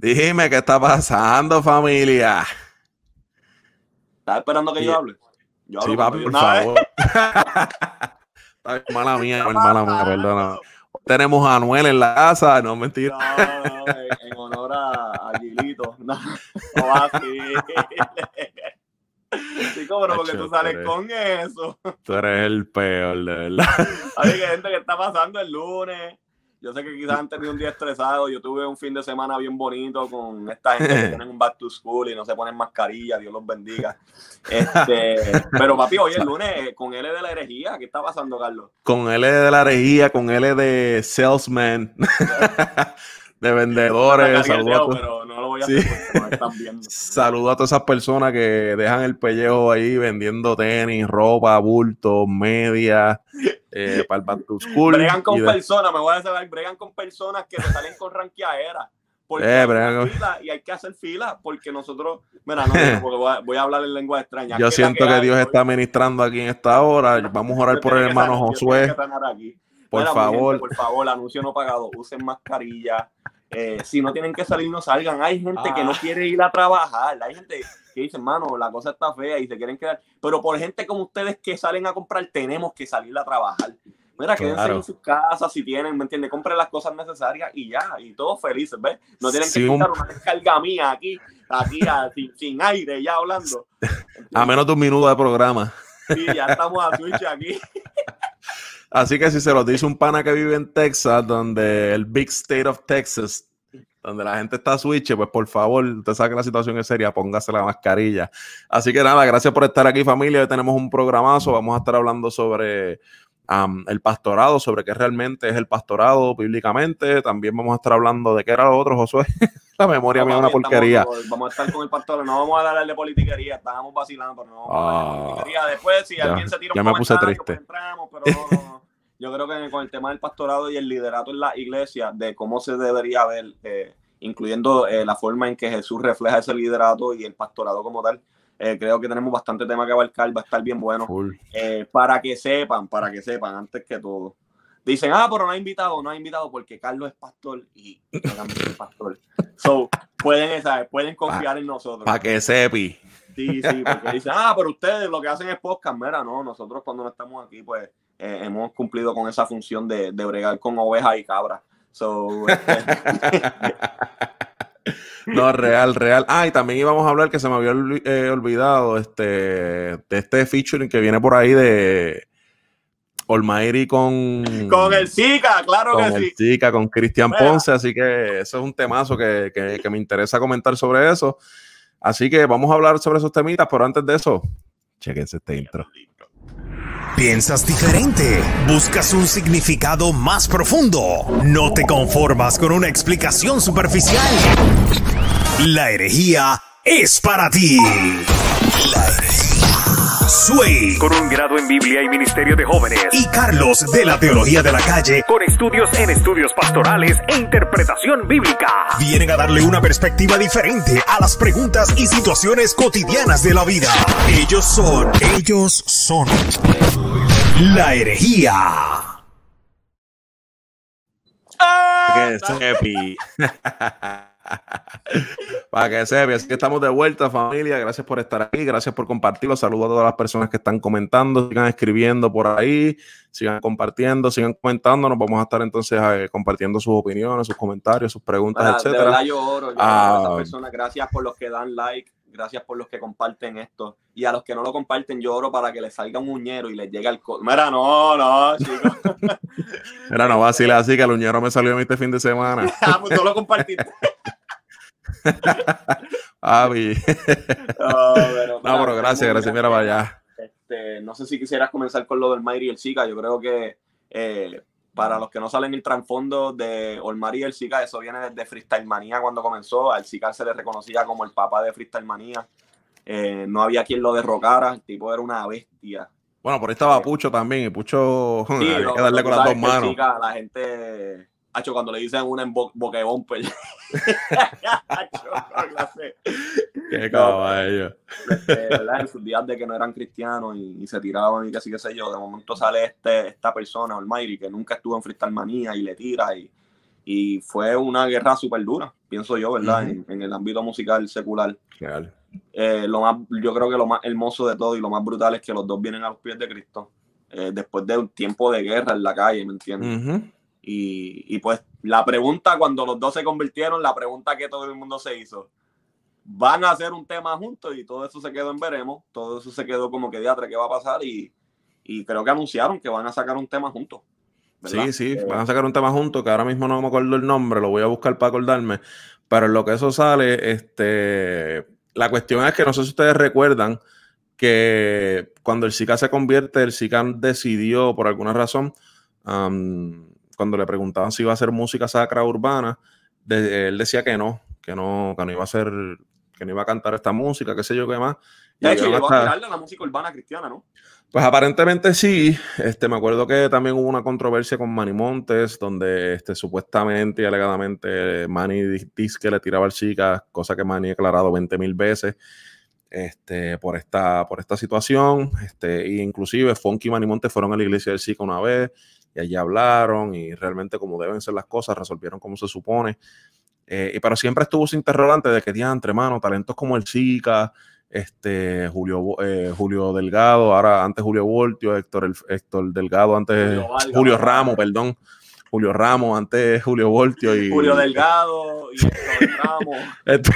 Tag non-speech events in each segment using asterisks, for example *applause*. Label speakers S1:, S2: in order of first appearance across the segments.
S1: Dime qué está pasando, familia.
S2: ¿Estás esperando que yo hable?
S1: Yo sí, papi, por favor. *laughs* mala mía, mala mía, perdona. Tenemos a Anuel en la casa, no mentira.
S2: No, no, en, honor a, a Gilito. *laughs* No, no así. Chico, pero porque tú sales con eso.
S1: Tú eres el peor, de verdad.
S2: Gente que está pasando el lunes yo sé que quizás han tenido un día estresado. Yo tuve un fin de semana bien bonito con esta gente que *laughs* tienen un back to school y no se ponen mascarilla. Dios los bendiga. Este, pero papi, hoy es lunes eh, con L de la herejía. ¿Qué está pasando, Carlos?
S1: Con L de la herejía, con L de salesman. *laughs* de vendedores. Saludos no lo voy a hacer están viendo. *laughs* Saludo a todas esas personas que dejan el pellejo ahí vendiendo tenis, ropa, bultos, medias, eh, para el back to school.
S2: Bregan con personas, me voy a decir, bregan con personas que te salen con ranqueadera. Porque eh, fila y hay que hacer fila porque nosotros, mira, no, *laughs* porque voy, a, hablar en lengua extraña.
S1: Yo siento que, Dios está ministrando aquí en esta hora. Vamos a orar por el hermano Josué. Por favor.
S2: por favor, anuncio no pagado. Usen mascarilla. Eh, si no tienen que salir, no salgan. Hay gente que no ah. quiere ir a trabajar. Hay gente que dice, hermano, la cosa está fea y se quieren quedar. Pero por gente como ustedes que salen a comprar, tenemos que salir a trabajar. Mira, quédense en sus casas si tienen, ¿me entiendes? Compren las cosas necesarias y ya, y todos felices, ¿ves? No tienen que quitar una descarga mía aquí, aquí sin, aire, ya hablando.
S1: a menos de un minuto de programa.
S2: Sí, ya estamos a Twitch aquí. *laughs*
S1: Así que si se lo dice un pana que vive en Texas, donde el Big State of Texas, donde la gente está switch, pues por favor, usted sabe que la situación es seria, póngase la mascarilla. Así que nada, gracias por estar aquí familia. Hoy tenemos un programazo, vamos a estar hablando sobre el pastorado, sobre qué realmente es el pastorado bíblicamente. También vamos a estar hablando de qué era lo otro, Josué. *laughs* la memoria mía es una porquería.
S2: vamos a estar con el pastor, no vamos a darle de politiquería, estábamos vacilando, pero no vamos a darle de ah, politiquería. Después, si alguien se tira un
S1: ya me puse triste.
S2: entramos, pero no, Yo creo que con el tema del pastorado y el liderato en la iglesia, de cómo se debería ver, eh, incluyendo eh, la forma en que Jesús refleja ese liderato y el pastorado como tal, eh, creo que tenemos bastante tema que abarcar, va a estar bien bueno. Eh, para que sepan, para que sepan, antes que todo. Dicen, ah, pero no ha invitado, no ha invitado porque Carlos es pastor y es pastor. So, pueden, pueden confiar en nosotros.
S1: Para que sepi.
S2: Sí, sí, porque dicen, ah, pero ustedes lo que hacen es podcast. Mira, no, nosotros cuando no estamos aquí, pues eh, hemos cumplido con esa función de, de bregar con ovejas y cabras. So, este, *laughs*
S1: No, real, real. Ah, y también íbamos a hablar que se me había eh, olvidado este, de este featuring que viene por ahí de Olmairi con.
S2: Con el Zika, claro
S1: que
S2: sí. Con
S1: el Zika, con Cristian Ponce. Así que eso es un temazo que, que me interesa comentar sobre eso. Así que vamos a hablar sobre esos temitas, pero antes de eso, chequense este intro.
S3: Piensas diferente, buscas un significado más profundo, no te conformas con una explicación superficial. La herejía es para ti. La herejía. Sway. Con un grado en Biblia y Ministerio de Jóvenes. Y Carlos de la Teología de la Calle. Con estudios en estudios pastorales e interpretación bíblica. Vienen a darle una perspectiva diferente a las preguntas y situaciones cotidianas de la vida. Ellos son, ellos son. La herejía.
S1: ¡Ah! *laughs* Para que sepa, así que estamos de vuelta, familia. Gracias por estar aquí, gracias por compartirlo. Saludos a todas las personas que están comentando, sigan escribiendo por ahí, sigan compartiendo, sigan comentando. Nos vamos a estar entonces eh, compartiendo sus opiniones, sus comentarios, sus preguntas, etcétera.
S2: yo oro, yo ah. personas. Gracias por los que dan like, gracias por los que comparten esto. Y a los que no lo comparten, yo oro para que les salga un uñero y les llegue al Mira, no, no, chicos. *laughs*
S1: Mira, no vacilar así que el uñero me salió a mí este fin de semana. *laughs*
S2: ah, pues tú lo compartiste. *laughs* *laughs*
S1: Avi. no, pero, gracias, gracias. Mira, vaya.
S2: Este, no sé si quisieras comenzar con lo del Mayri y el Zika. Yo creo que eh, para los que no salen el trasfondo de Olmar y el Zika, eso viene desde Freestyle Manía cuando comenzó. Al Zika se le reconocía como el papá de Freestyle Manía. Eh, no había quien lo derrocara. El tipo era una bestia.
S1: Bueno, por ahí estaba eh, Pucho también. Y Pucho, sí, *laughs* hay que darle con las dos manos.
S2: la gente Hacho, cuando le dicen una en bo boquebomper. *laughs*
S1: Qué caballo.
S2: Este, en sus días de que no eran cristianos y, se tiraban y qué sé, qué sé yo, de momento sale este, esta persona, Almighty, que nunca estuvo en Freestyle Manía y le tira y, y fue una guerra súper dura, pienso yo, ¿verdad? en, el ámbito musical secular. Eh, lo más, yo creo que lo más hermoso de todo y lo más brutal es que los dos vienen a los pies de Cristo, eh, después de un tiempo de guerra en la calle, ¿me entiendes? Y, y, pues la pregunta cuando los dos se convirtieron, la pregunta que todo el mundo se hizo, van a hacer un tema juntos y todo eso se quedó en veremos, todo eso se quedó como que diatra, ¿qué va a pasar? Y, y creo que anunciaron que van a sacar un tema juntos.
S1: Sí, sí, eh, van a sacar un tema juntos, que ahora mismo no me acuerdo el nombre, lo voy a buscar para acordarme, pero en lo que eso sale, este, la cuestión es que no sé si ustedes recuerdan que cuando el SICA se convierte, el SICA decidió, por alguna razón, cuando le preguntaban si iba a hacer música sacra urbana, él decía que no, que no, que no iba a hacer, que no iba a cantar esta música, qué sé yo qué más.
S2: De hecho, llegó a tirarle a la música urbana cristiana, ¿no?
S1: Pues aparentemente sí. Este, me acuerdo que también hubo una controversia con Manny Montes, donde este, supuestamente y alegadamente Manny dice que le tiraba al chica, cosa que Manny ha aclarado 20 mil veces este, por, esta, por esta situación. Este, e inclusive Funky y Manny Montes fueron a la iglesia del Chica una vez y allí hablaron y realmente como deben ser las cosas, resolvieron como se supone. Eh, pero siempre estuvo ese interrogante de que, entre mano, talentos como el Chica, este, Julio, eh, Julio Delgado, ahora antes Julio Voltio, Héctor, el, Héctor Delgado, antes Julio, Ramos, perdón. Julio Ramos, antes Julio Voltio y.
S2: Julio Delgado y Héctor Ramos. *laughs*
S1: Este,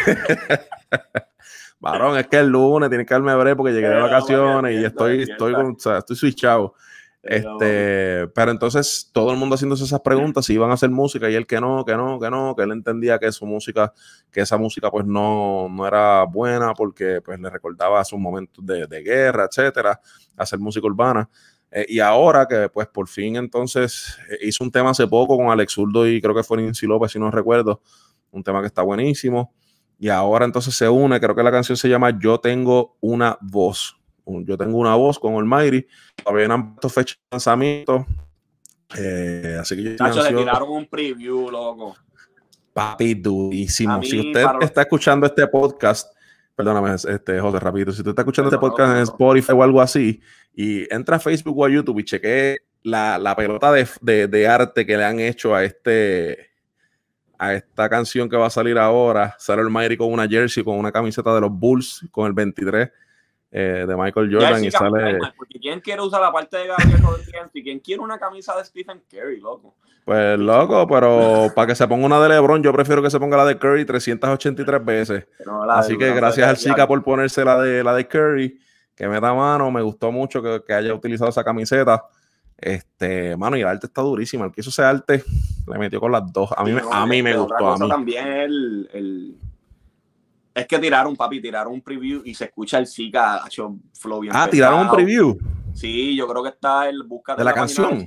S1: varón, es que el lunes tiene que darme breve porque llegué de vacaciones y estoy, estoy, con, o sea, estoy switchado. Este, pero entonces todo el mundo haciéndose esas preguntas, si iban a hacer música y él que no, que no, que no, que él entendía que su música, que esa música pues no, no era buena porque pues le recordaba sus momentos de, de guerra, etcétera, hacer música urbana. Eh, y ahora que pues por fin entonces eh, hizo un tema hace poco con Alex Zurdo y creo que fue Nancy López, si no recuerdo, un tema que está buenísimo. Y ahora entonces se une, creo que la canción se llama Yo tengo una voz yo tengo una voz con Almighty, todavía no han puesto fecha de lanzamiento. Eh, así que
S2: Chacho, le tiraron un preview, loco.
S1: Papi, durísimo. si usted está escuchando este podcast, perdóname, este, José, rapidito, si usted está escuchando este podcast en Spotify o algo así, y entra a Facebook o a YouTube y cheque la, la pelota de, de, de, arte que le han hecho a este a esta canción que va a salir ahora, sale el Mayri con una jersey, con una camiseta de los Bulls, con el 23 eh, de Michael Jordan y sale.
S2: Porque ¿quién quiere usar la parte de Gabriel Rodríguez y quién quiere una camisa de Stephen Curry, loco?
S1: Pues loco, pero *laughs* para que se ponga una de LeBron, yo prefiero que se ponga la de Curry 383 veces. Así que gracias al Chica por ponerse la de la de Curry, que me da mano, me gustó mucho que, que haya utilizado esa camiseta. Este, mano, y el arte está durísimo. El que hizo ese arte le metió con las dos. A mí, a mí me gustó. A mí.
S2: también el es que tiraron, papi, tiraron un preview y se escucha el Zika hecho flow bien
S1: Ah, tiraron un preview.
S2: Sí, yo creo que está el busca
S1: de la, canción.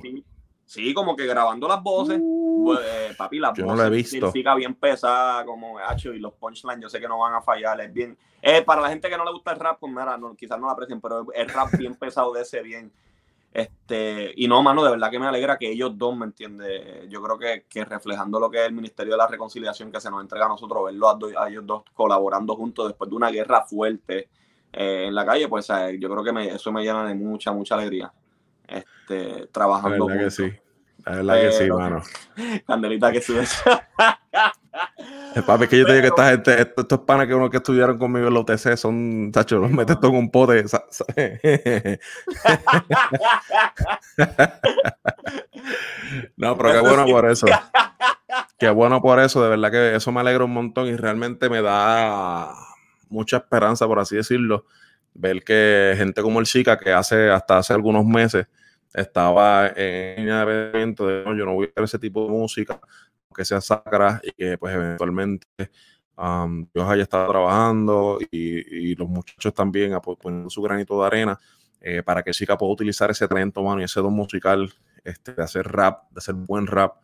S2: Sí, como que grabando las voces. Uh. Pues, eh, papi, las
S1: yo voces. No lo he visto.
S2: El Zika bien pesada, como hecho, y los punchlines yo sé que no van a fallar. Es bien. Eh, para la gente que no le gusta el rap, pues mira, no, quizás no la aprecien, pero el rap bien *laughs* pesado de ese bien. Este, y no, mano, de verdad que me alegra que ellos dos, ¿me entiendes? Yo creo que, que, reflejando lo que es el Ministerio de la Reconciliación que se nos entrega a nosotros, verlo a, ellos dos colaborando juntos después de una guerra fuerte eh, en la calle, pues yo creo que me, eso me llena de mucha, mucha alegría. Este, trabajando.
S1: La verdad que sí. La verdad que sí, mano. *laughs*
S2: Candelita que sube. *laughs* *laughs*
S1: Papi, es que yo te digo que esta gente, estos, panas que uno que estudiaron conmigo en la UTC son, chacho, los metes todo en un pote. *laughs* no, pero qué bueno por eso. Qué bueno por eso, de verdad que eso me alegra un montón y realmente me da mucha esperanza, por así decirlo, ver que gente como el Chica, que hace hasta hace algunos meses estaba en línea de evento de no, yo no voy a hacer ese tipo de música, que sea sacra y que pues eventualmente um, Dios haya estado trabajando y, los muchachos también poniendo su granito de arena eh, para que Chica pueda utilizar ese talento humano y ese don musical este, de hacer rap, de hacer buen rap.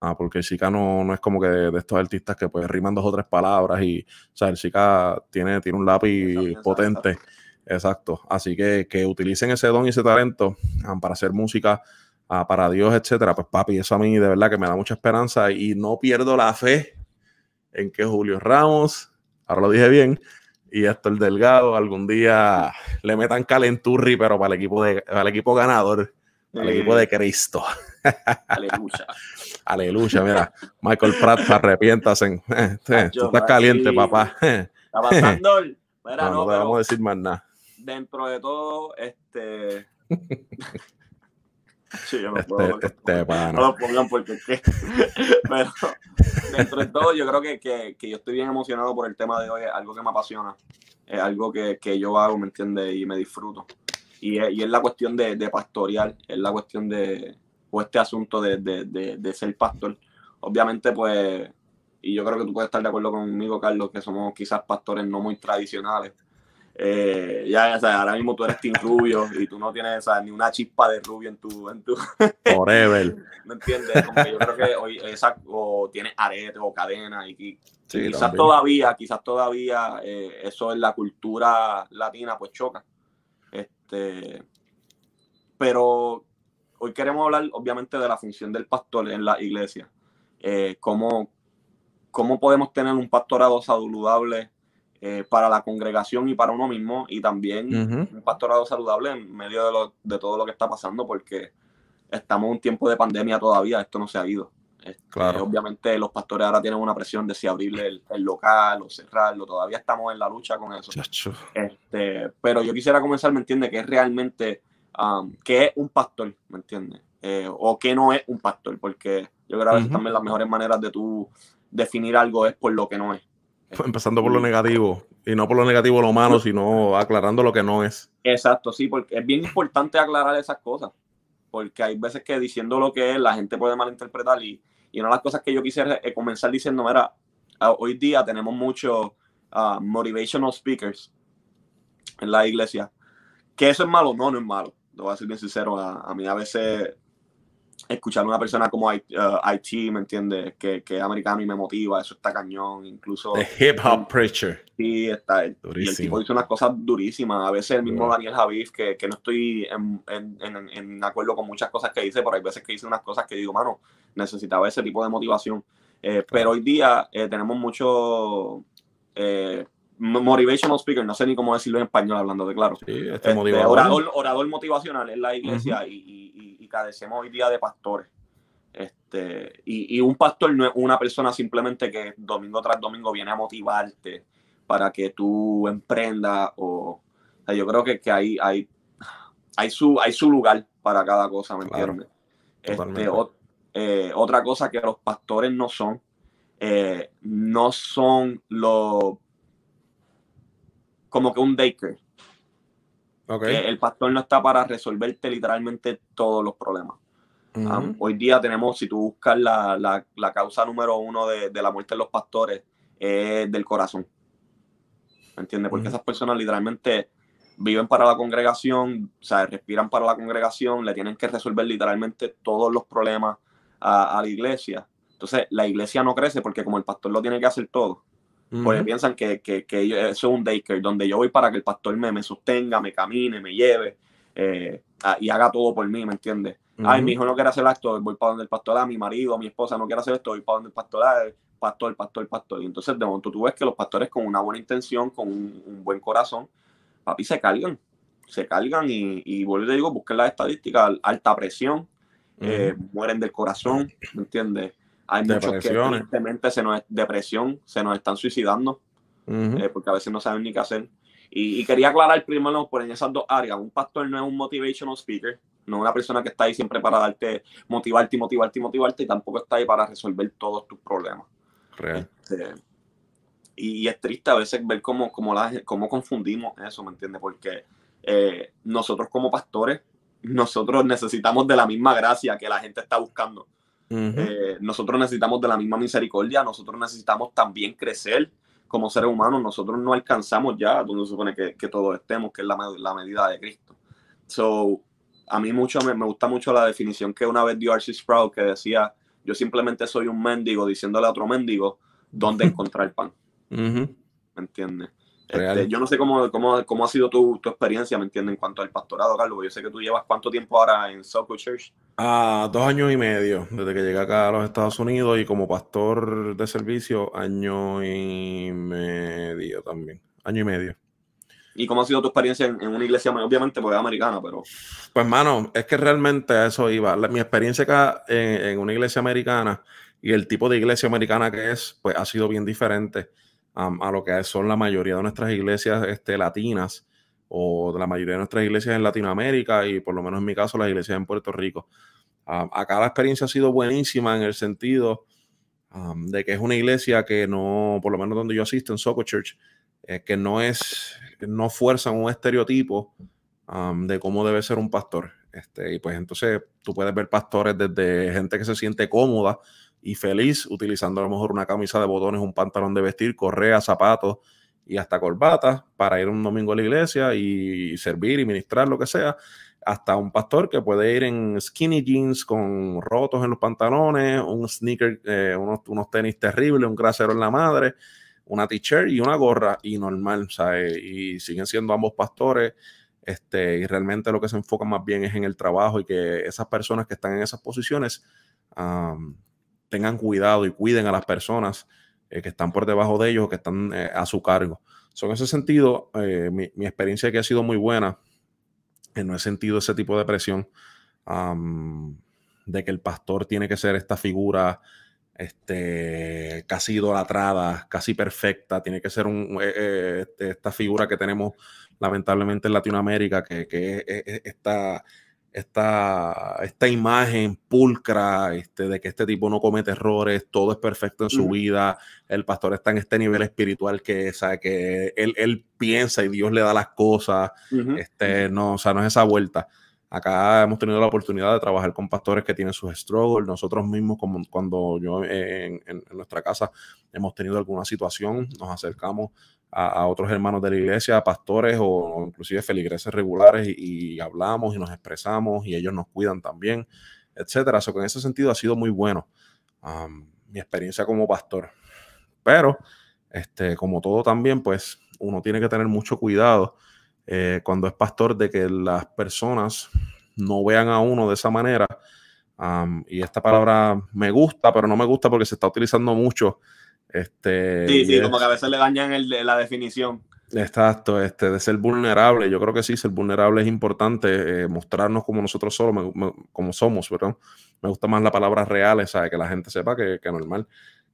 S1: Ah, porque Chica no, no es como que de, estos artistas que pues riman dos o tres palabras y, o sea, el Chica tiene, tiene un lápiz potente. Exacto. Así que que utilicen ese don y ese talento ah, para hacer música para Dios, etcétera, pues papi, eso a mí de verdad que me da mucha esperanza y no pierdo la fe en que Julio Ramos, ahora lo dije bien, y Héctor Delgado algún día le metan calenturri, pero para el equipo, de, para el equipo ganador, para el equipo de Cristo. *laughs*
S2: Aleluya.
S1: Aleluya, mira. Michael Pratt, arrepiéntase. Eh, eh, tú estás caliente, papá.
S2: Está pasando. *laughs* Mira,
S1: no,
S2: no,
S1: no te vamos a decir más nada.
S2: dentro de todo, este. *laughs* Sí, yo no
S1: Este,
S2: puedo.
S1: este
S2: No lo pongan porque que. *laughs* Pero dentro de todo, yo creo que, que, que yo estoy bien emocionado por el tema de hoy. Es algo que me apasiona. Es algo que, que yo hago, ¿me entiendes? Y me disfruto. Y es, y es la cuestión de, de pastorear, es la cuestión de. O este asunto de, de, de ser pastor. Obviamente, pues. Y yo creo que tú puedes estar de acuerdo conmigo, Carlos, que somos quizás pastores no muy tradicionales. Eh, ya, o sea, ahora mismo tú eres Team Rubio y tú no tienes o sea, ni una chispa de rubio en tu, en tu, *laughs*
S1: Forever.
S2: ¿Me entiendes? Como que yo creo que hoy esa, o tienes arete o cadena y, y
S1: Sí,
S2: quizás
S1: también.
S2: todavía, quizás todavía eh, eso en la cultura latina pues choca. Este, pero hoy queremos hablar obviamente de la función del pastor en la iglesia. Eh, cómo, cómo podemos tener un pastorado saludable eh, para la congregación y para uno mismo y también un pastorado saludable en medio de, lo- de todo lo que está pasando porque estamos en un tiempo de pandemia todavía, esto no se ha ido. Este,
S1: Claro.
S2: Obviamente los pastores ahora tienen una presión de si abrirle el, el local o cerrarlo, todavía estamos en la lucha con eso.
S1: Chacho.
S2: Este, pero yo quisiera comenzar, ¿me entiende? Que es realmente, um, ¿qué es un pastor? ¿Me entiende? Eh, o qué no es un pastor, porque yo creo que a veces también las mejores maneras de tú definir algo es por lo que no es. *laughs*
S1: Empezando por lo negativo. Y no por lo negativo lo malo, sino aclarando lo que no es.
S2: Exacto, sí, porque es bien importante aclarar esas cosas, porque hay veces que diciendo lo que es, la gente puede malinterpretar y, y una de las cosas que yo quisiera es comenzar diciendo, ah, hoy día tenemos muchos ah, motivational speakers en la iglesia, que eso es malo, no, no es malo, lo voy a ser bien sincero, a, a mí a veces escuchar a una persona como IT, ¿me entiendes? Que, que es americano y me motiva, eso está cañón, incluso...
S1: The hip hop preacher.
S2: Sí, está. Y el
S1: Durísimo.
S2: tipo dice unas cosas durísimas. A veces el mismo. Daniel Javif, que, que no estoy en, en- en- en acuerdo con muchas cosas que dice, pero hay veces que dice unas cosas que digo, mano, necesitaba ese tipo de motivación. Eh, Pero hoy día eh, tenemos mucho eh, motivational speaker, no sé ni cómo decirlo en español hablando de claro.
S1: Sí, este
S2: Este, orador, orador motivacional en la iglesia y, y- y- y carecemos hoy día de pastores. Este, y, y un pastor no es una persona simplemente que domingo tras domingo viene a motivarte para que tú emprendas o, o sea, yo creo que, que hay, hay, hay, su, hay su lugar para cada cosa, ¿me
S1: Claro,
S2: entiendes? Este, o- eh, otra cosa que los pastores no son, eh, no son los como que un que el pastor no está para resolverte literalmente todos los problemas. Um, hoy día tenemos, si tú buscas la, la- la causa número uno de, de la muerte de los pastores, es del corazón. ¿Me entiendes? Porque esas personas literalmente viven para la congregación, o sea, respiran para la congregación, le tienen que resolver literalmente todos los problemas a, a la iglesia. Entonces, la iglesia no crece porque como el pastor lo tiene que hacer todo, porque piensan que, que, que eso es un daycare, donde yo voy para que el pastor me, me sostenga, me camine, me lleve eh, a- y haga todo por mí, ¿me entiendes? Ay, mi hijo no quiere hacer esto, voy para donde el pastor, ah, mi marido, mi esposa no quiere hacer esto, voy para donde el pastor, ah, pastor, pastor, pastor. Y entonces de momento tú ves que los pastores con una buena intención, con un, un buen corazón, papi, se cargan, se cargan y, y vuelvo y te digo, busquen las estadísticas, alta presión, eh, mueren del corazón, ¿me entiendes? Hay muchos que tristemente se nos depresión, se nos están suicidando
S1: Ujú.
S2: eh, porque a veces no saben ni qué hacer. Y, y quería aclarar primero por en esas dos áreas. Un pastor no es un motivational speaker, no es una persona que está ahí siempre para darte, motivarte y motivarte y motivarte, y tampoco está ahí para resolver todos tus problemas.
S1: Real.
S2: Este, y, y es triste a veces ver cómo, cómo, la, cómo confundimos eso, ¿me entiendes? Porque eh, nosotros como pastores, nosotros necesitamos de la misma gracia que la gente está buscando. Eh, nosotros necesitamos de la misma misericordia, nosotros necesitamos también crecer como seres humanos, nosotros no alcanzamos ya donde se supone que, que todos estemos, que es la, med- la medida de Cristo. So, a mí mucho me, me gusta mucho la definición que una vez dio R.C. Sprout, que decía, yo simplemente soy un mendigo diciéndole a otro mendigo dónde *laughs* encontrar pan,
S1: Ujú.
S2: ¿me entiendes? Este, yo no sé cómo, cómo, cómo ha sido tu, tu experiencia, ¿me entiendes? En cuanto al pastorado, Carlos, yo sé que tú llevas cuánto tiempo ahora en Soco Church.
S1: Ah, dos años y medio desde que llegué acá a los Estados Unidos y como pastor de servicio, año y medio también. Año y medio.
S2: ¿Y cómo ha sido tu experiencia en, una iglesia, obviamente, porque es americana, pero...
S1: Pues, mano, es que realmente a eso iba. mi experiencia acá en, una iglesia americana y el tipo de iglesia americana que es, pues ha sido bien diferente a lo que son la mayoría de nuestras iglesias este, latinas o la mayoría de nuestras iglesias en Latinoamérica y por lo menos en mi caso las iglesias en Puerto Rico. acá la experiencia ha sido buenísima en el sentido de que es una iglesia que no, por lo menos donde yo asisto en Soco Church, eh, que no es, no fuerzan un estereotipo de cómo debe ser un pastor. Este, y pues entonces tú puedes ver pastores desde gente que se siente cómoda y feliz utilizando a lo mejor una camisa de botones, un pantalón de vestir, correa, zapatos, y hasta corbata para ir un domingo a la iglesia y servir y ministrar lo que sea, hasta un pastor que puede ir en skinny jeans con rotos en los pantalones, un sneaker, eh, unos, unos, tenis terribles, un grasero en la madre, una t-shirt y una gorra y normal, ¿sabes? Y siguen siendo ambos pastores. Este, y realmente lo que se enfoca más bien es en el trabajo y que esas personas que están en esas posiciones tengan cuidado y cuiden a las personas eh, que están por debajo de ellos que están eh, a su cargo. So, en ese sentido, eh, mi, mi, experiencia que ha sido muy buena, no he sentido ese tipo de presión de que el pastor tiene que ser esta figura este, casi idolatrada, casi perfecta, tiene que ser este, esta figura que tenemos lamentablemente en Latinoamérica, que, que esta imagen pulcra este, de que este tipo no comete errores, todo es perfecto en su vida, el pastor está en este nivel espiritual que, sabe, que él, él, piensa y Dios le da las cosas, este, no, o sea, no es esa vuelta. Acá hemos tenido la oportunidad de trabajar con pastores que tienen sus struggles. Nosotros mismos, como cuando yo en, nuestra casa hemos tenido alguna situación, nos acercamos a, otros hermanos de la iglesia, pastores o, inclusive feligreses regulares y, hablamos y nos expresamos y ellos nos cuidan también, etcétera. Eso en ese sentido ha sido muy bueno mi experiencia como pastor. Pero, este, como todo también, pues uno tiene que tener mucho cuidado eh, cuando es pastor de que las personas no vean a uno de esa manera. y esta palabra me gusta, pero no me gusta porque se está utilizando mucho este,
S2: sí, sí, como que a veces le dañan el, la definición.
S1: Exacto, este, de ser vulnerable. Yo creo que sí, ser vulnerable es importante, eh, mostrarnos como nosotros somos, como somos, ¿verdad? Me gusta más la palabra real, ¿sabes? Que la gente sepa que, que normal,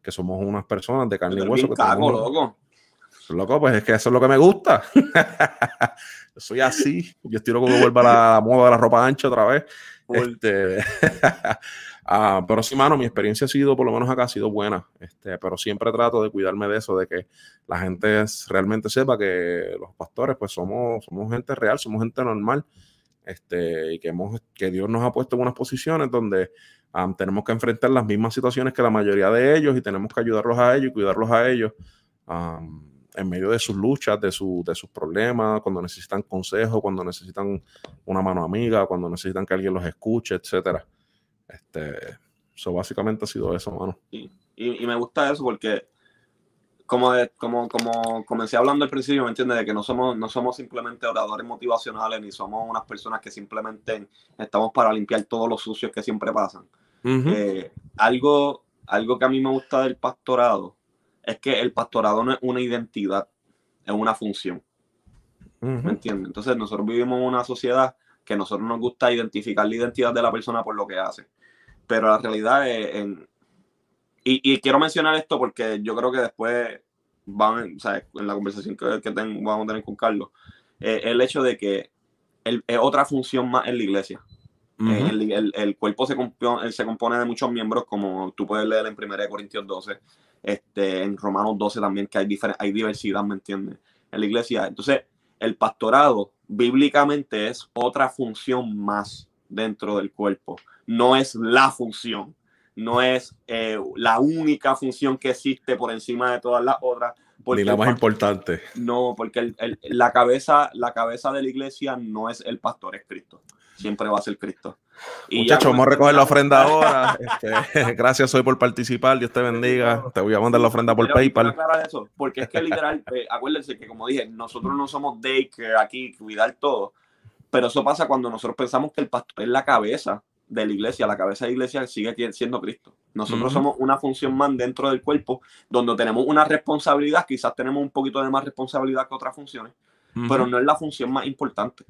S1: que somos unas personas de carne y hueso. Que
S2: loco.
S1: Loco, pues es que eso es lo que me gusta. *laughs* yo soy así. Yo estoy loco que vuelva la moda de la ropa ancha otra vez. Este, *laughs* Ah, pero sí, mano, mi experiencia ha sido, por lo menos acá, ha sido buena. Este, pero siempre trato de cuidarme de eso, de que la gente realmente sepa que los pastores, pues somos, somos gente real, somos gente normal. Este, y que, hemos, que Dios nos ha puesto en unas posiciones donde tenemos que enfrentar las mismas situaciones que la mayoría de ellos y tenemos que ayudarlos a ellos y cuidarlos a ellos en medio de sus luchas, de, su, de sus problemas, cuando necesitan consejo, cuando necesitan una mano amiga, cuando necesitan que alguien los escuche, etcétera. Este, eso básicamente ha sido eso, mano.
S2: Y, y, me gusta eso porque, como, como, como comencé hablando al principio, ¿me entiendes? De que no somos, no somos simplemente oradores motivacionales, ni somos unas personas que simplemente estamos para limpiar todos los sucios que siempre pasan. Eh, algo, algo que a mí me gusta del pastorado es que el pastorado no es una identidad, es una función. ¿Me entiendes? Entonces nosotros vivimos en una sociedad que nosotros nos gusta identificar la identidad de la persona por lo que hace pero la realidad es, en, y, quiero mencionar esto porque yo creo que después van, o sea, en la conversación que, que vamos a tener con Carlos, eh, el hecho de que es otra función más en la iglesia. Eh, el, el, cuerpo se compone, se compone de muchos miembros, como tú puedes leer en 1 Corintios 12, este, en Romanos 12 también, que hay, hay diversidad, ¿me entiendes? En la iglesia. Entonces, el pastorado bíblicamente es otra función más dentro del cuerpo no es la función, no es eh, la única función que existe por encima de todas las otras.
S1: Ni la más importante.
S2: No, porque la, cabeza, la cabeza de la iglesia no es el pastor, es Cristo. Siempre va a ser Cristo.
S1: Muchachos, vamos a recoger la *laughs* ofrenda ahora. Este, *laughs* gracias hoy por participar. Dios te bendiga. Te voy a mandar la ofrenda por PayPal.
S2: Eso, porque es que literal, *laughs* eh, acuérdense que como dije, nosotros no somos daycare aquí, cuidar todo. Pero eso pasa cuando nosotros pensamos que el pastor es la cabeza de la iglesia, la cabeza de la iglesia sigue siendo Cristo. Nosotros somos una función más dentro del cuerpo, donde tenemos una responsabilidad, quizás tenemos un poquito de más responsabilidad que otras funciones, pero no es la función más importante.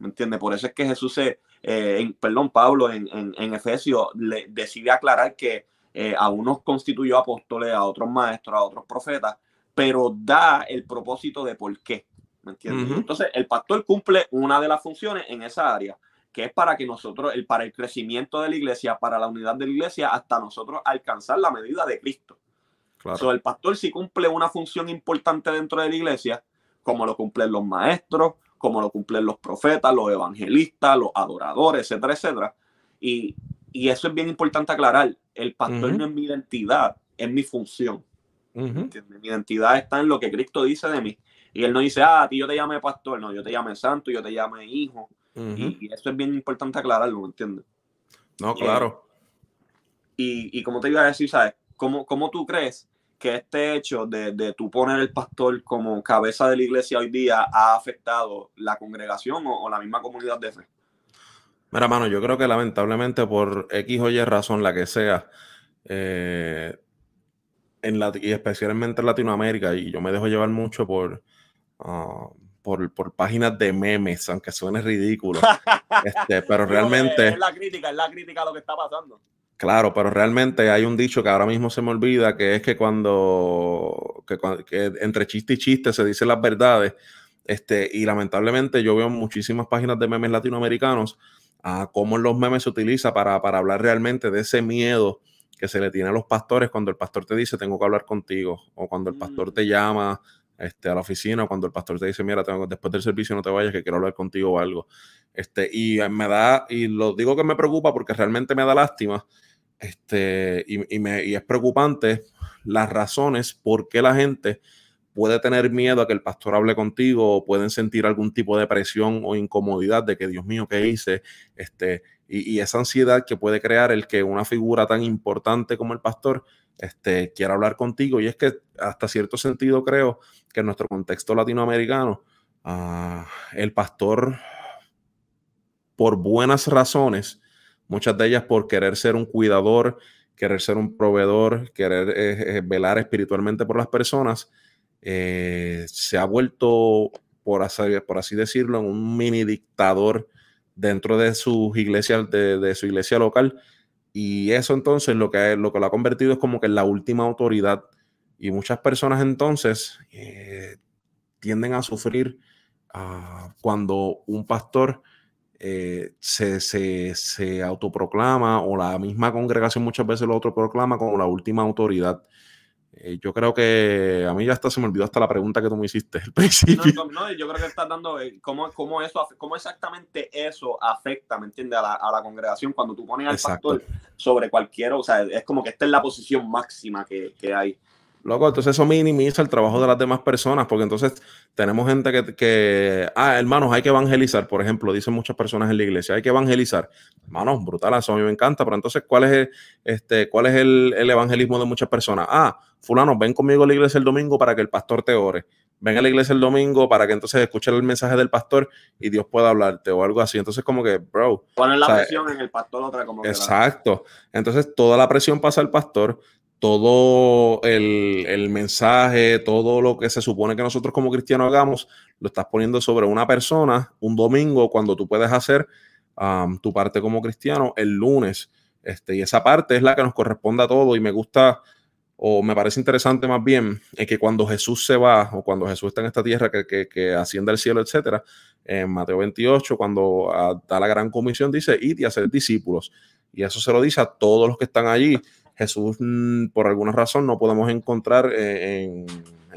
S2: ¿Me entiendes? Por eso es que Jesús se, eh, perdón, Pablo en, en, Efesios le decide aclarar que eh, a unos constituyó apóstoles, a otros maestros, a otros profetas, pero da el propósito de por qué. ¿Me entiendes? Entonces, el pastor cumple una de las funciones en esa área, que es para que nosotros, el, para el crecimiento de la iglesia, para la unidad de la iglesia, hasta nosotros alcanzar la medida de Cristo. Claro. el pastor sí cumple una función importante dentro de la iglesia, como lo cumplen los maestros, como lo cumplen los profetas, los evangelistas, los adoradores, etcétera, etcétera. Y, y eso es bien importante aclarar. El pastor no es mi identidad, es mi función. Mi identidad está en lo que Cristo dice de mí. Y él no dice, ah, a ti yo te llame pastor, no, yo te llame santo, yo te llame hijo. y, eso es bien importante aclararlo, ¿me entiendes?
S1: No, claro.
S2: y, y, como te iba a decir, ¿sabes? ¿Cómo, cómo tú crees que este hecho de, de tú poner el pastor como cabeza de la iglesia hoy día ha afectado la congregación o, la misma comunidad de fe?
S1: Mira, mano, yo creo que lamentablemente por X o Y razón, la que sea, eh, en la, y especialmente en Latinoamérica, y yo me dejo llevar mucho por, ah, por, por, páginas de memes, aunque suene ridículo. *laughs* este, pero realmente...
S2: Es la crítica, es la crítica a lo que está pasando.
S1: Claro, pero realmente hay un dicho que ahora mismo se me olvida, que es que cuando, que, entre chiste y chiste se dicen las verdades, este, y lamentablemente yo veo muchísimas páginas de memes latinoamericanos a cómo los memes se utiliza para, para hablar realmente de ese miedo que se le tiene a los pastores cuando el pastor te dice tengo que hablar contigo, o cuando el pastor mm. te llama este, a la oficina, o cuando el pastor te dice, mira, tengo, después del servicio no te vayas, que quiero hablar contigo o algo. Este, y me da, y lo digo que me preocupa porque realmente me da lástima este, y, y es preocupante las razones por qué la gente puede tener miedo a que el pastor hable contigo o pueden sentir algún tipo de presión o incomodidad de que Dios mío, ¿qué hice? Este, y, esa ansiedad que puede crear el que una figura tan importante como el pastor este, quiera hablar contigo. Y es que hasta cierto sentido creo que en nuestro contexto latinoamericano, ah, el pastor, por buenas razones, muchas de ellas por querer ser un cuidador, querer ser un proveedor, querer eh, eh, velar espiritualmente por las personas, eh, se ha vuelto, por así, por así decirlo, un mini dictador dentro de sus iglesias, de, su iglesia local. Y eso entonces lo que, lo que lo ha convertido es como que en la última autoridad. Y muchas personas entonces tienden a sufrir ah, cuando un pastor eh, se, se, autoproclama o la misma congregación muchas veces lo autoproclama como la última autoridad. Eh, yo creo que a mí ya hasta se me olvidó hasta la pregunta que tú me hiciste al *laughs* principio.
S2: No, yo creo que estás dando eh, cómo, cómo, eso, cómo exactamente eso afecta, ¿me entiendes? A la, a la congregación cuando tú pones al pastor sobre cualquiera, o sea, es como que esta es la posición máxima que, que hay.
S1: Loco, entonces eso minimiza el trabajo de las demás personas, porque entonces tenemos gente que, que, ah, hermanos, hay que evangelizar, por ejemplo, dicen muchas personas en la iglesia, hay que evangelizar. Hermanos, brutal, eso a mí me encanta, pero entonces, ¿cuál es el, este, cuál es el, evangelismo de muchas personas? Ah, fulano, ven conmigo a la iglesia el domingo para que el pastor te ore. Ven a la iglesia el domingo para que entonces escuche el mensaje del pastor y Dios pueda hablarte o algo así. Entonces, como que, bro.
S2: Ponen la presión en el pastor otra como
S1: Exacto. Entonces, toda la presión pasa al pastor todo el, mensaje, todo lo que se supone que nosotros como cristianos hagamos, lo estás poniendo sobre una persona un domingo cuando tú puedes hacer tu parte como cristiano el lunes. Este, y esa parte es la que nos corresponde a todo y me gusta o me parece interesante más bien es que cuando Jesús se va o cuando Jesús está en esta tierra que, que, asciende al cielo, etcétera, en Mateo 28, cuando ah, da la gran comisión, dice, id y hacer discípulos. Y eso se lo dice a todos los que están allí Jesús, mm, por alguna razón, no podemos encontrar eh, en,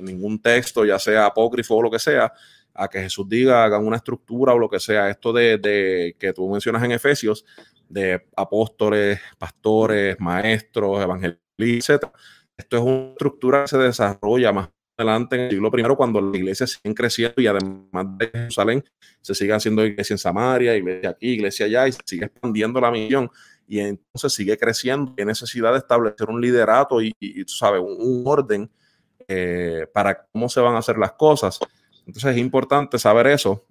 S1: ningún texto, ya sea apócrifo o lo que sea, a que Jesús diga, hagan una estructura o lo que sea. Esto de, que tú mencionas en Efesios, de apóstoles, pastores, maestros, evangelistas. Esto es una estructura que se desarrolla más adelante en el siglo I, cuando las iglesias siguen creciendo y además de Jerusalén se sigue haciendo iglesia en Samaria, iglesia aquí, iglesia allá, y se sigue expandiendo la misión y entonces sigue creciendo. Hay necesidad de establecer un liderato y, tú sabes, un, orden eh, para cómo se van a hacer las cosas. Entonces es importante saber eso,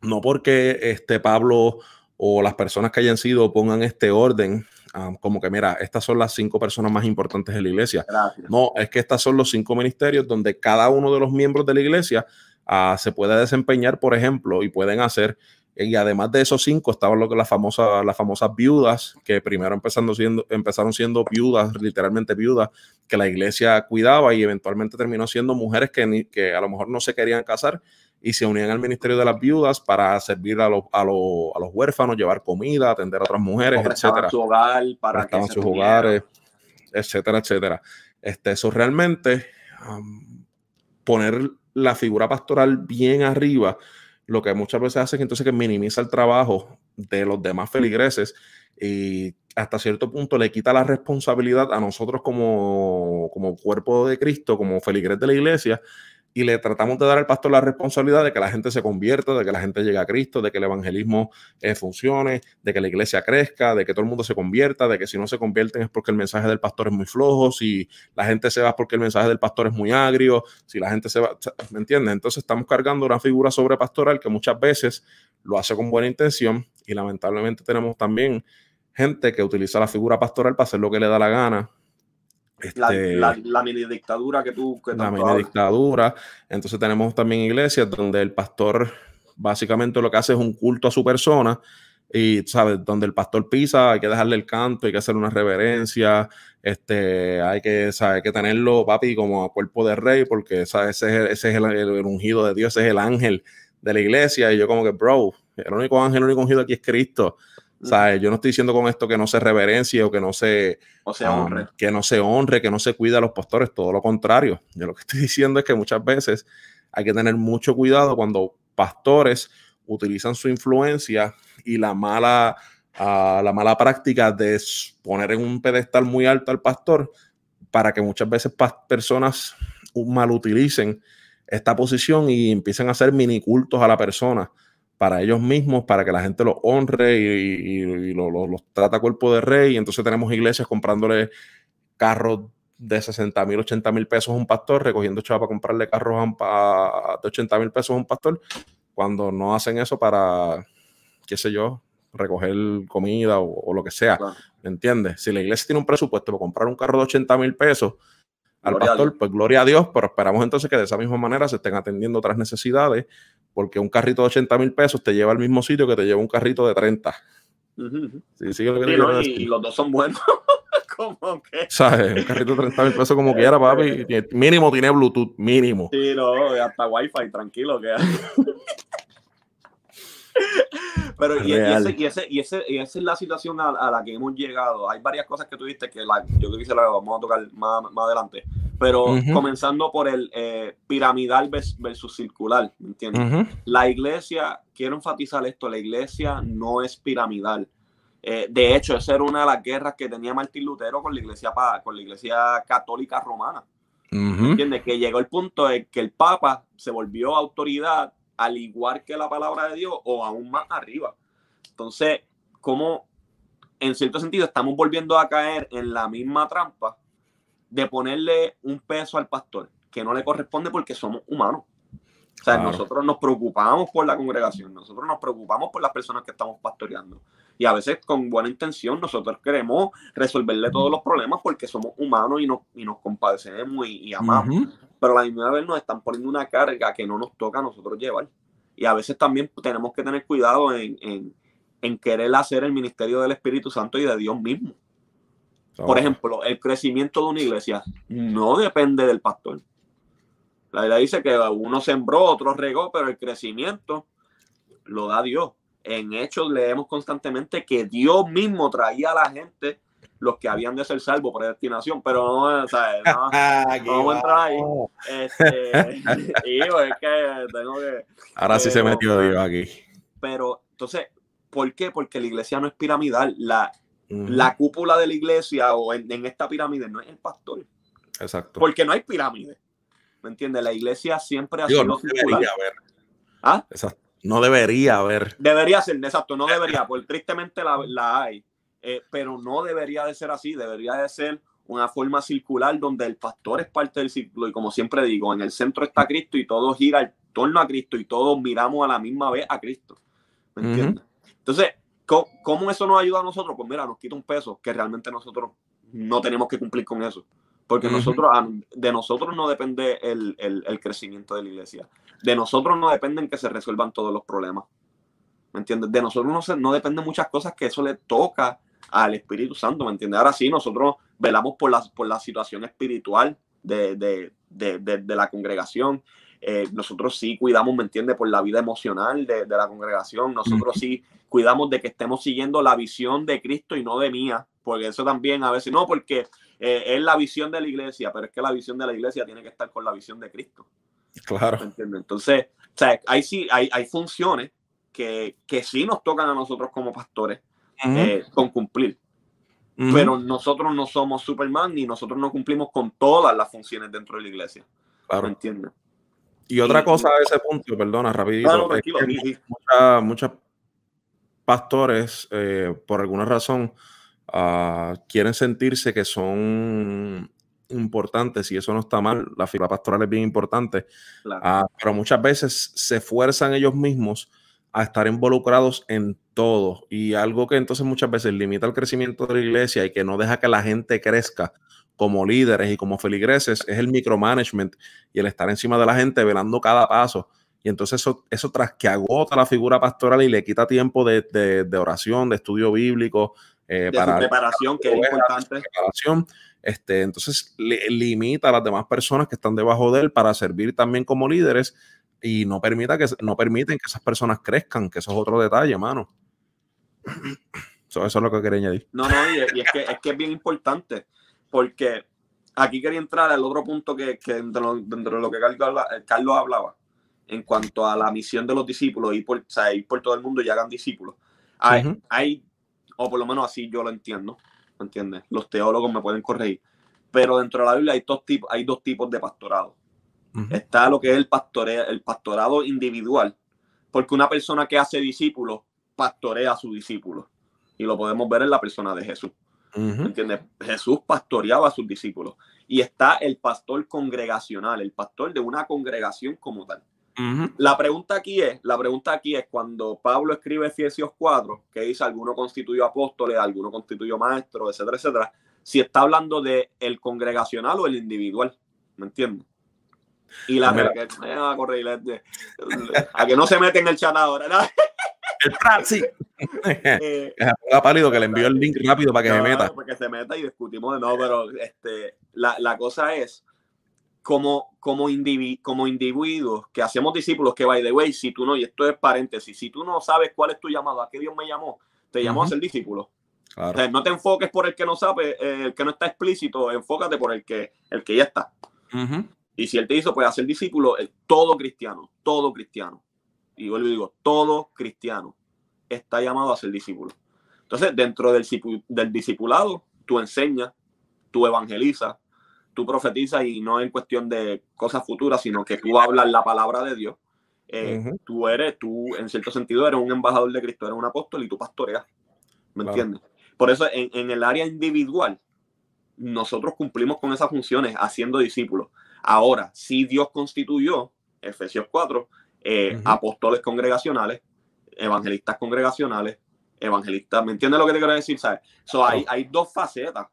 S1: no porque este Pablo o las personas que hayan sido pongan este orden como que mira, estas son las cinco personas más importantes de la iglesia. No, es que estas son los cinco ministerios donde cada uno de los miembros de la iglesia ah, se puede desempeñar, por ejemplo, y pueden hacer y además de esos cinco estaban lo que las famosas, las famosas viudas, que primero empezando siendo, empezaron siendo viudas, literalmente viudas, que la iglesia cuidaba y eventualmente terminó siendo mujeres que, que a lo mejor no se querían casar y se unían al ministerio de las viudas para servir a, los, a, los, huérfanos, llevar comida, atender a otras mujeres, etcétera.
S2: Su hogar para
S1: sus hogares, etcétera, etcétera. Este, eso realmente poner la figura pastoral bien arriba lo que muchas veces hace es que entonces que minimiza el trabajo de los demás feligreses y hasta cierto punto le quita la responsabilidad a nosotros como, como cuerpo de Cristo, como feligres de la iglesia, y le tratamos de dar al pastor la responsabilidad de que la gente se convierta, de que la gente llegue a Cristo, de que el evangelismo eh, funcione, de que la iglesia crezca, de que todo el mundo se convierta, de que si no se convierten es porque el mensaje del pastor es muy flojo, si la gente se va porque el mensaje del pastor es muy agrio, si la gente se va, ¿me entiendes? Entonces estamos cargando una figura sobrepastoral que muchas veces lo hace con buena intención y lamentablemente tenemos también gente que utiliza la figura pastoral para hacer lo que le da la gana
S2: este, la, mini dictadura que tú... Que
S1: la mini dictadura. Entonces tenemos también iglesias donde el pastor básicamente lo que hace es un culto a su persona y, ¿sabes? Donde el pastor pisa, hay que dejarle el canto, hay que hacer una reverencia, este, hay que, ¿sabes? que tenerlo, papi, como a cuerpo de rey, porque, ¿sabes? Ese es, el, el, ungido de Dios, ese es el ángel de la iglesia. Y yo como que, bro, el único ángel, el único ungido aquí es Cristo. Yo no estoy diciendo con esto que no se reverencie o que no se,
S2: o honre.
S1: que no se honre, que no se cuida a los pastores, todo lo contrario. Yo lo que estoy *laughs* diciendo es que muchas veces hay que tener mucho cuidado cuando pastores utilizan su influencia y la mala, ah, la mala práctica de poner en un pedestal muy alto al pastor para que muchas veces personas mal utilicen esta posición y empiecen a hacer mini cultos a la persona para ellos mismos, para que la gente los honre y, los trata cuerpo de rey. Y entonces tenemos iglesias comprándole carros de 60 mil, 80 mil pesos a un pastor, recogiendo chava para comprarle carros de 80 mil pesos a un pastor, cuando no hacen eso para, qué sé yo, recoger comida o, lo que sea. ¿Me entiendes? Si la iglesia tiene un presupuesto para comprar un carro de 80 mil pesos al pastor, pues gloria a Dios, pero esperamos entonces que de esa misma manera se estén atendiendo otras necesidades porque un carrito de 80 mil pesos te lleva al mismo sitio que te lleva un carrito de 30.
S2: sí, sí, y, los dos son buenos. *laughs* como que.
S1: ¿Sabes? Un carrito de 30 mil pesos como *laughs* quiera, papi. Mínimo tiene Bluetooth, mínimo.
S2: Sí, no, hasta Wi-Fi, tranquilo que *laughs* *laughs* Pero y, ese, y, ese, y, ese, y, esa es la situación a, la que hemos llegado. Hay varias cosas que tú dijiste que la, yo creo que se la vamos a tocar más, más adelante. Pero comenzando por el eh, piramidal versus circular, ¿me entiendes? La iglesia, quiero enfatizar esto, la iglesia no es piramidal. Eh, de hecho, esa era una de las guerras que tenía Martín Lutero con la iglesia, con la iglesia católica romana. ¿Me entiendes? Que llegó el punto de que el Papa se volvió autoridad al igual que la palabra de Dios o aún más arriba. Entonces, como en cierto sentido estamos volviendo a caer en la misma trampa de ponerle un peso al pastor que no le corresponde porque somos humanos. O sea, nosotros nos preocupamos por la congregación, nosotros nos preocupamos por las personas que estamos pastoreando. Y a veces con buena intención nosotros queremos resolverle todos los problemas porque somos humanos y nos, y nos compadecemos y, amamos. Pero a la misma vez nos están poniendo una carga que no nos toca a nosotros llevar. Y a veces también tenemos que tener cuidado en, en, en querer hacer el ministerio del Espíritu Santo y de Dios mismo. Por ejemplo, el crecimiento de una iglesia no depende del pastor. La Biblia dice que uno sembró, otro regó, pero el crecimiento lo da Dios. En Hechos leemos constantemente que Dios mismo traía a la gente los que habían de ser salvos por destinación, pero no, o sea, *laughs* no, vamos a entrar ahí. Este, *laughs* es que tengo que.
S1: Ahora sí se metió Dios aquí.
S2: Pero, entonces, ¿por qué? Porque la iglesia no es piramidal. La, la cúpula de la iglesia o en, esta pirámide no es el pastor.
S1: Exacto.
S2: Porque no hay pirámide. ¿Me entiendes? La iglesia siempre ha sido no Debería
S1: haber. ¿Ah? No debería haber.
S2: Debería ser, exacto, no debería, porque tristemente la, hay. Eh, pero no debería de ser así, debería de ser una forma circular donde el pastor es parte del círculo y como siempre digo, en el centro está Cristo y todo gira en torno a Cristo y todos miramos a la misma vez a Cristo. ¿Me entiendes? Entonces, ¿Cómo, eso nos ayuda a nosotros? Pues mira, nos quita un peso que realmente nosotros no tenemos que cumplir con eso. Porque nosotros, de nosotros no depende el, el, crecimiento de la iglesia. De nosotros no dependen que se resuelvan todos los problemas. ¿Me entiendes? De nosotros no, no dependen muchas cosas que eso le toca al Espíritu Santo, ¿me entiendes? Ahora sí, nosotros velamos por la, por la situación espiritual de, de, de, de la congregación. Eh, nosotros sí cuidamos, ¿me entiendes? Por la vida emocional de, la congregación. Nosotros sí cuidamos de que estemos siguiendo la visión de Cristo y no de mía, porque eso también a veces, no, porque eh, es la visión de la iglesia, pero es que la visión de la iglesia tiene que estar con la visión de Cristo.
S1: Claro.
S2: Entonces, o sea, hay, sí, hay, hay funciones que, que, sí nos tocan a nosotros como pastores eh, con cumplir. Pero nosotros no somos Superman ni nosotros no cumplimos con todas las funciones dentro de la iglesia.
S1: Claro. ¿Me entiendes? Y otra cosa a ese punto, perdona, rapidito. Muchos pastores, eh, por alguna razón, Ah, quieren sentirse que son importantes y eso no está mal, la figura pastoral es bien importante, ah, pero muchas veces se esfuerzan ellos mismos a estar involucrados en todo y algo que entonces muchas veces limita el crecimiento de la iglesia y que no deja que la gente crezca como líderes y como feligreses es el micromanagement y el estar encima de la gente velando cada paso. Y entonces eso, eso tras que agota la figura pastoral y le quita tiempo de, de oración, de estudio bíblico,
S2: eh, para preparación, que es importante.
S1: este, entonces limita a las demás personas que están debajo de él para servir también como líderes y no, permita que, no permiten que esas personas crezcan, que eso es otro detalle, mano. *clears throat* Eso, es lo que quería añadir.
S2: No, no, y, es, que, es, que, es bien importante, porque aquí quería entrar al otro punto que, que dentro, de lo que Carlos, hablaba, en cuanto a la misión de los discípulos, y por, por todo el mundo y hagan discípulos. Hay, hay o por lo menos así yo lo entiendo, ¿me entiendes? Los teólogos me pueden corregir, pero dentro de la Biblia hay dos tipos, hay dos tipos de pastorado. Está lo que es el, el pastorado individual, porque una persona que hace discípulos pastorea a sus discípulos, y lo podemos ver en la persona de Jesús. ¿me ¿Entiendes? Jesús pastoreaba a sus discípulos. Y está el pastor congregacional, el pastor de una congregación como tal. La pregunta aquí es, la pregunta aquí es cuando Pablo escribe Efesios 4, que dice alguno constituyó apóstoles, alguno constituyó maestros, etcétera, etcétera, si está hablando de el congregacional o el individual, ¿me entiendes? Y la a, a que no se mete en el chat ahora, ¿no?
S1: El praxi. *laughs* eh, *laughs* pálido que le envió el link rápido para que se meta.
S2: Para que se meta y discutimos de nuevo, pero este, la, la cosa es como, como, como individuos que hacemos discípulos, que by the way, si tú no, y esto es paréntesis, si tú no sabes cuál es tu llamado, a qué Dios me llamó, te llamó a ser discípulo. no te enfoques por el que no sabe, eh, el que no está explícito, enfócate por el que, el que ya está. Y si él te hizo, pues hacer discípulo, todo cristiano, todo cristiano. Y vuelvo y digo, todo cristiano está llamado a ser discípulo. Entonces, dentro del, del discipulado, tú enseñas, tú evangelizas, tú profetizas y no en cuestión de cosas futuras, sino que tú hablas la palabra de Dios. Eh, tú eres, tú en cierto sentido eres un embajador de Cristo, eres un apóstol y tú pastoreas. ¿Me entiendes? Por eso en, el área individual, nosotros cumplimos con esas funciones haciendo discípulos. Ahora, si Dios constituyó, Efesios 4, eh, apóstoles congregacionales, evangelistas congregacionales, evangelistas, ¿me entiendes lo que te quiero decir? ¿sabes? So, hay, hay dos facetas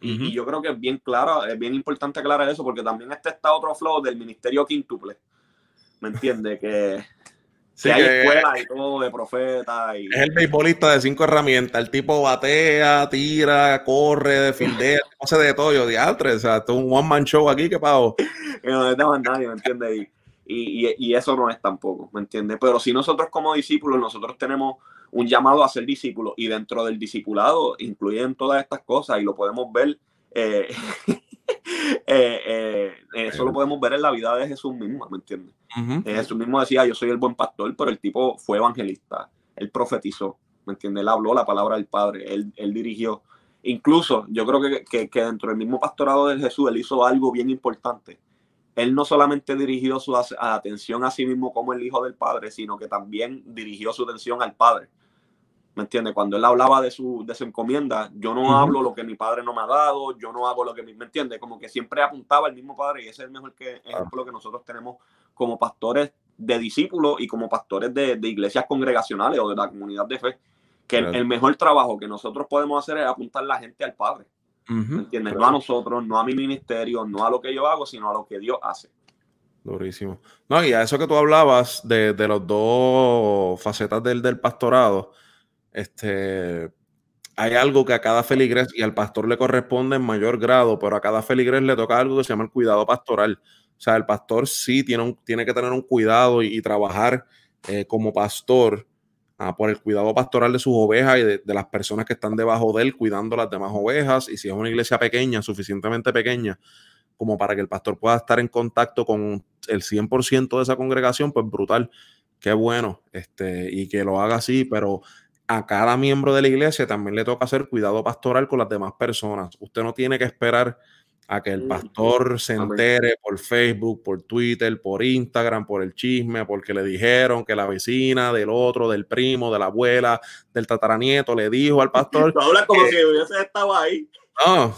S2: y, yo creo que es bien claro, es bien importante aclarar eso, porque también este está otro flow del ministerio quíntuple. ¿Me entiendes? Que, *laughs* sí, hay escuelas y todo de profeta. Y...
S1: Es el beisbolista de cinco herramientas. El tipo batea, tira, corre, defendea, *laughs* hace de todo. Yo, diantre, o sea, esto es un one-man show aquí, que pago.
S2: que no necesitamos nadie, ¿me entiendes? Y, y, y, eso no es tampoco, ¿me entiendes? Pero si nosotros como discípulos, nosotros tenemos un llamado a ser discípulos y dentro del discipulado incluyen todas estas cosas y lo podemos ver, eh, *laughs* eh, eh, eso lo podemos ver en la vida de Jesús mismo, ¿me entiendes? Jesús mismo decía, yo soy el buen pastor, pero el tipo fue evangelista, él profetizó, ¿me entiendes? Él habló la palabra del Padre, él, él dirigió. Incluso yo creo que, que, que dentro del mismo pastorado de Jesús, él hizo algo bien importante él no solamente dirigió su atención a sí mismo como el Hijo del Padre, sino que también dirigió su atención al Padre. ¿Me entiendes? Cuando él hablaba de su, de su encomienda, yo no hablo lo que mi padre no me ha dado, yo no hago lo que mi, ¿me entiendes? Como que siempre apuntaba al mismo padre y ese es el mejor que, ejemplo que nosotros tenemos como pastores de discípulos y como pastores de, de iglesias congregacionales o de la comunidad de fe. Que el, mejor trabajo que nosotros podemos hacer es apuntar la gente al Padre. ¿Me entiendes? No a nosotros, no a mi ministerio, no a lo que yo hago, sino a lo que Dios hace.
S1: Durísimo. No, y a eso que tú hablabas de, de los dos facetas del, del pastorado, este, hay algo que a cada feligres y al pastor le corresponde en mayor grado, pero a cada feligres le toca algo que se llama el cuidado pastoral. O sea, el pastor sí tiene, un, tiene que tener un cuidado y, trabajar eh, como pastor ah, por el cuidado pastoral de sus ovejas y de, de, las personas que están debajo de él, cuidando las demás ovejas. Y si es una iglesia pequeña, suficientemente pequeña, como para que el pastor pueda estar en contacto con el 100% de esa congregación, pues brutal. Qué bueno, este, y que lo haga así, pero a cada miembro de la iglesia también le toca hacer cuidado pastoral con las demás personas. Usted no tiene que esperar a que el pastor se entere por Facebook, por Twitter, por Instagram, por el chisme, porque le dijeron que la vecina del otro, del primo, de la abuela, del tataranieto le dijo al *laughs* pastor.
S2: habla como que hubiese estado ahí.
S1: No,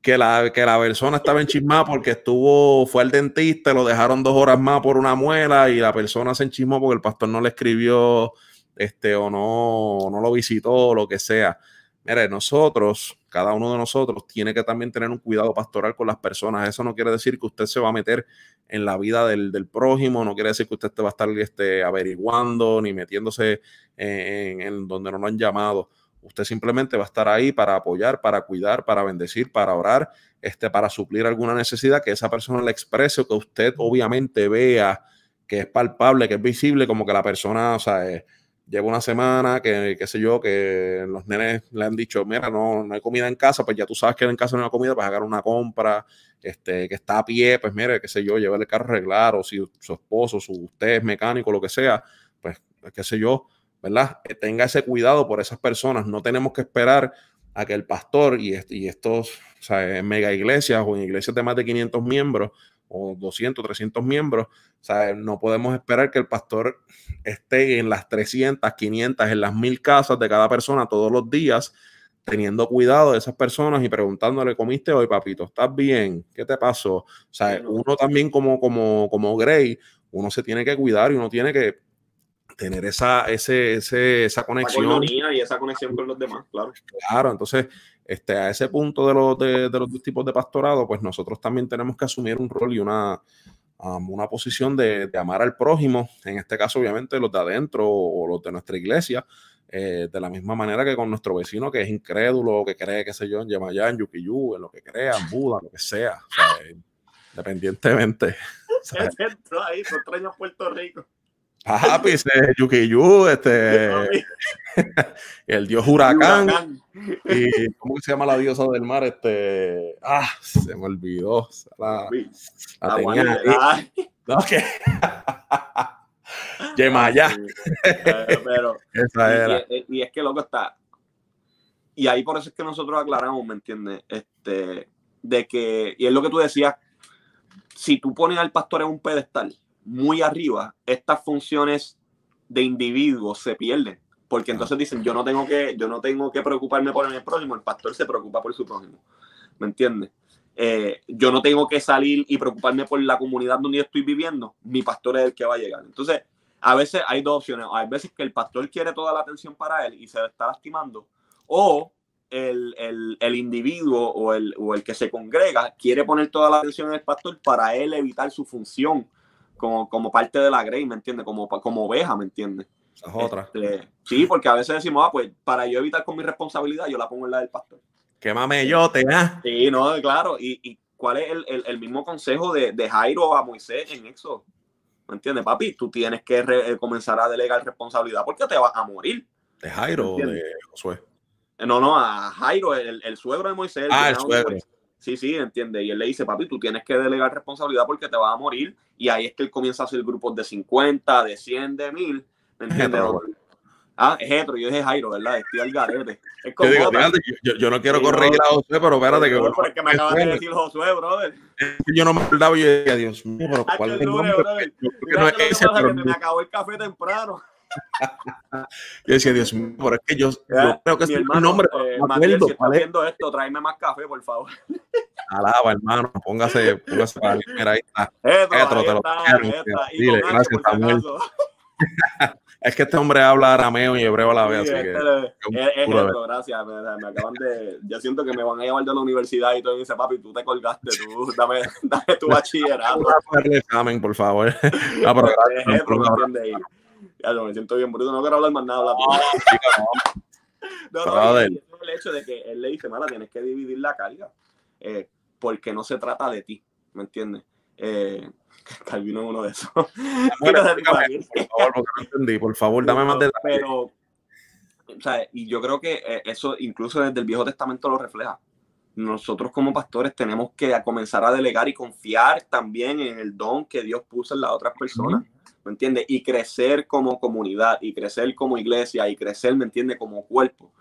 S1: que la, que la persona estaba enchismada porque estuvo, fue al dentista, lo dejaron dos horas más por una muela y la persona se enchismó porque el pastor no le escribió este, o no, no lo visitó, lo que sea. Mire, nosotros, cada uno de nosotros, tiene que también tener un cuidado pastoral con las personas. Eso no quiere decir que usted se va a meter en la vida del, del prójimo, no quiere decir que usted te va a estar este, averiguando ni metiéndose en, en donde no lo han llamado. Usted simplemente va a estar ahí para apoyar, para cuidar, para bendecir, para orar, este, para suplir alguna necesidad que esa persona le exprese o que usted obviamente vea que es palpable, que es visible, como que la persona, o sea, eh, lleva una semana, que qué sé yo, que los nenes le han dicho, mira, no, no hay comida en casa, pues ya tú sabes que en casa no hay comida, pues hacer una compra, este, que está a pie, pues mire, qué sé yo, llevar el carro a arreglar, o si su esposo, su, usted es mecánico, lo que sea, pues qué sé yo, ¿verdad? Tenga ese cuidado por esas personas. No tenemos que esperar a que el pastor y, y estos, o sea, en mega iglesias o en iglesias de más de 500 miembros o 200, 300 miembros, o sea, no podemos esperar que el pastor esté en las 300, 500, en las mil casas de cada persona todos los días, teniendo cuidado de esas personas y preguntándole, ¿comiste hoy, papito? ¿Estás bien? ¿Qué te pasó? O sea, uno también como, como, como Gray, uno se tiene que cuidar y uno tiene que tener esa, ese, ese, esa conexión.
S2: y esa conexión con los demás, claro.
S1: Claro, entonces, este, a ese punto de, los de, de, los dos tipos de pastorado, pues nosotros también tenemos que asumir un rol y una, um, una posición de, de, amar al prójimo, en este caso, obviamente, los de adentro o, los de nuestra iglesia, eh, de la misma manera que con nuestro vecino que es incrédulo, que cree, qué sé yo, en Yemayá, en Yukiyu, en lo que crea, en Buda, lo que sea, o sea independientemente. *laughs*
S2: Ahí, extraño Puerto Rico.
S1: Ajá, pues Yukiyu, este, *laughs* *laughs* el dios huracán, huracán, y ¿cómo se llama la diosa del mar? Este, ah, se me olvidó, la, la tenía ahí. Okay. *laughs* Yemaya.
S2: Pero, Esa era. Y, y, es que loco está, y ahí por eso es que nosotros aclaramos, ¿me entiendes? Este, de que, y es lo que tú decías, si tú pones al pastor en un pedestal, muy arriba, estas funciones de individuos se pierden. Porque entonces dicen, yo no tengo que, yo no tengo que preocuparme por el prójimo, el pastor se preocupa por su prójimo. ¿Me entiendes? Eh, yo no tengo que salir y preocuparme por la comunidad donde yo estoy viviendo, mi pastor es el que va a llegar. Entonces, a veces hay dos opciones. Hay veces que el pastor quiere toda la atención para él y se está lastimando, o el, el, el individuo o el, o el, que se congrega quiere poner toda la atención en el pastor para él evitar su función como, como parte de la Grey, ¿me entiendes? Como, como oveja, ¿me entiendes?
S1: Es otra.
S2: Este, sí, porque a veces decimos, ah, pues para yo evitar con mi responsabilidad, yo la pongo en la del pastor.
S1: Qué mameyote, ¿eh?
S2: Sí, no, claro. Y, y cuál es el, el, el, mismo consejo de, de Jairo a Moisés en eso? ¿Me entiendes, papi? Tú tienes que re, eh, comenzar a delegar responsabilidad porque te vas a morir.
S1: ¿De Jairo o de Josué?
S2: No, no, a Jairo, el, el suegro de Moisés.
S1: Ah, el suegro.
S2: Moisés. Sí, sí, entiende. Y él le dice, papi, tú tienes que delegar responsabilidad porque te vas a morir. Y ahí es que él comienza a hacer grupos de 50, de 100, de 1000. ¿Me entiendes? Ah, es hetero, yo dije Jairo, ¿verdad? Estoy al garete. Es como
S1: yo, digo, fíjate, yo, yo, no quiero sí, corregir no, a Josué, pero espérate que...
S2: No, es que me acabas de decir Josué, brother.
S1: Yo no me acordaba y yo decía, Dios mío, pero ¿cuál es el nombre?
S2: Yo creo que no es ese, pero... Me acabó el café temprano. *laughs*
S1: yo decía, Dios mío, pero es que yo, yo creo que es
S2: hermano,
S1: un nombre.
S2: Eh, si estás viendo esto, tráeme más café, por favor.
S1: Alaba, hermano, póngase, póngase para mira, ahí está.
S2: Esto, Etro, ahí te lo quiero.
S1: Dile, gracias, Samuel. *laughs* Es que este hombre habla arameo y hebreo a la vez.
S2: Sí,
S1: así que,
S2: este
S1: es
S2: es, es eso, gracias. Me, me acaban de. Yo siento que me van a llevar de la universidad y todo. Y dice, papi, tú te colgaste, tú, *laughs* dame, dame tu bachillerato.
S1: Examen, por favor. No, pero
S2: Es
S1: gracias,
S2: eso, ¿me
S1: no, no,
S2: entiendes? Y, ya, yo me siento bien bonito, no quiero hablar más nada. tú. *laughs* No, no, es el hecho de que él le dice, mala, tienes que dividir la carga, eh, porque no se trata de ti, ¿me entiendes? Eh, *laughs* Calvino es uno de esos.
S1: Bueno, *laughs* por favor, porque no entendí. Por favor, dame más detalles.
S2: Pero, o sea, y yo creo que eh, eso incluso desde el Viejo Testamento lo refleja. Nosotros como pastores tenemos que comenzar a delegar y confiar también en el don que Dios puso en las otras personas, ¿me entiendes? Y crecer como comunidad, y crecer como iglesia, y crecer, ¿me entiendes? Como cuerpo.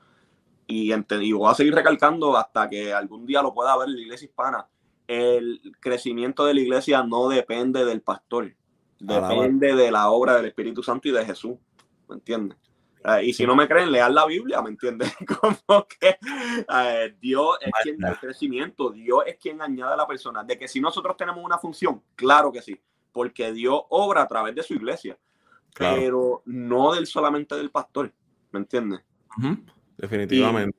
S2: Y, y voy a seguir recalcando hasta que algún día lo pueda ver la iglesia hispana. El crecimiento de la iglesia no depende del pastor, depende de la obra del Espíritu Santo y de Jesús, ¿me entiendes? Eh, y si no me creen, lean la Biblia, ¿me entiendes? *laughs* Como que eh, Dios es quien da el crecimiento, Dios es quien añade a la persona. De que si nosotros tenemos una función, claro que sí, porque Dios obra a través de su iglesia,
S1: Claro.
S2: pero no del solamente del pastor, ¿me entiendes?
S1: Definitivamente.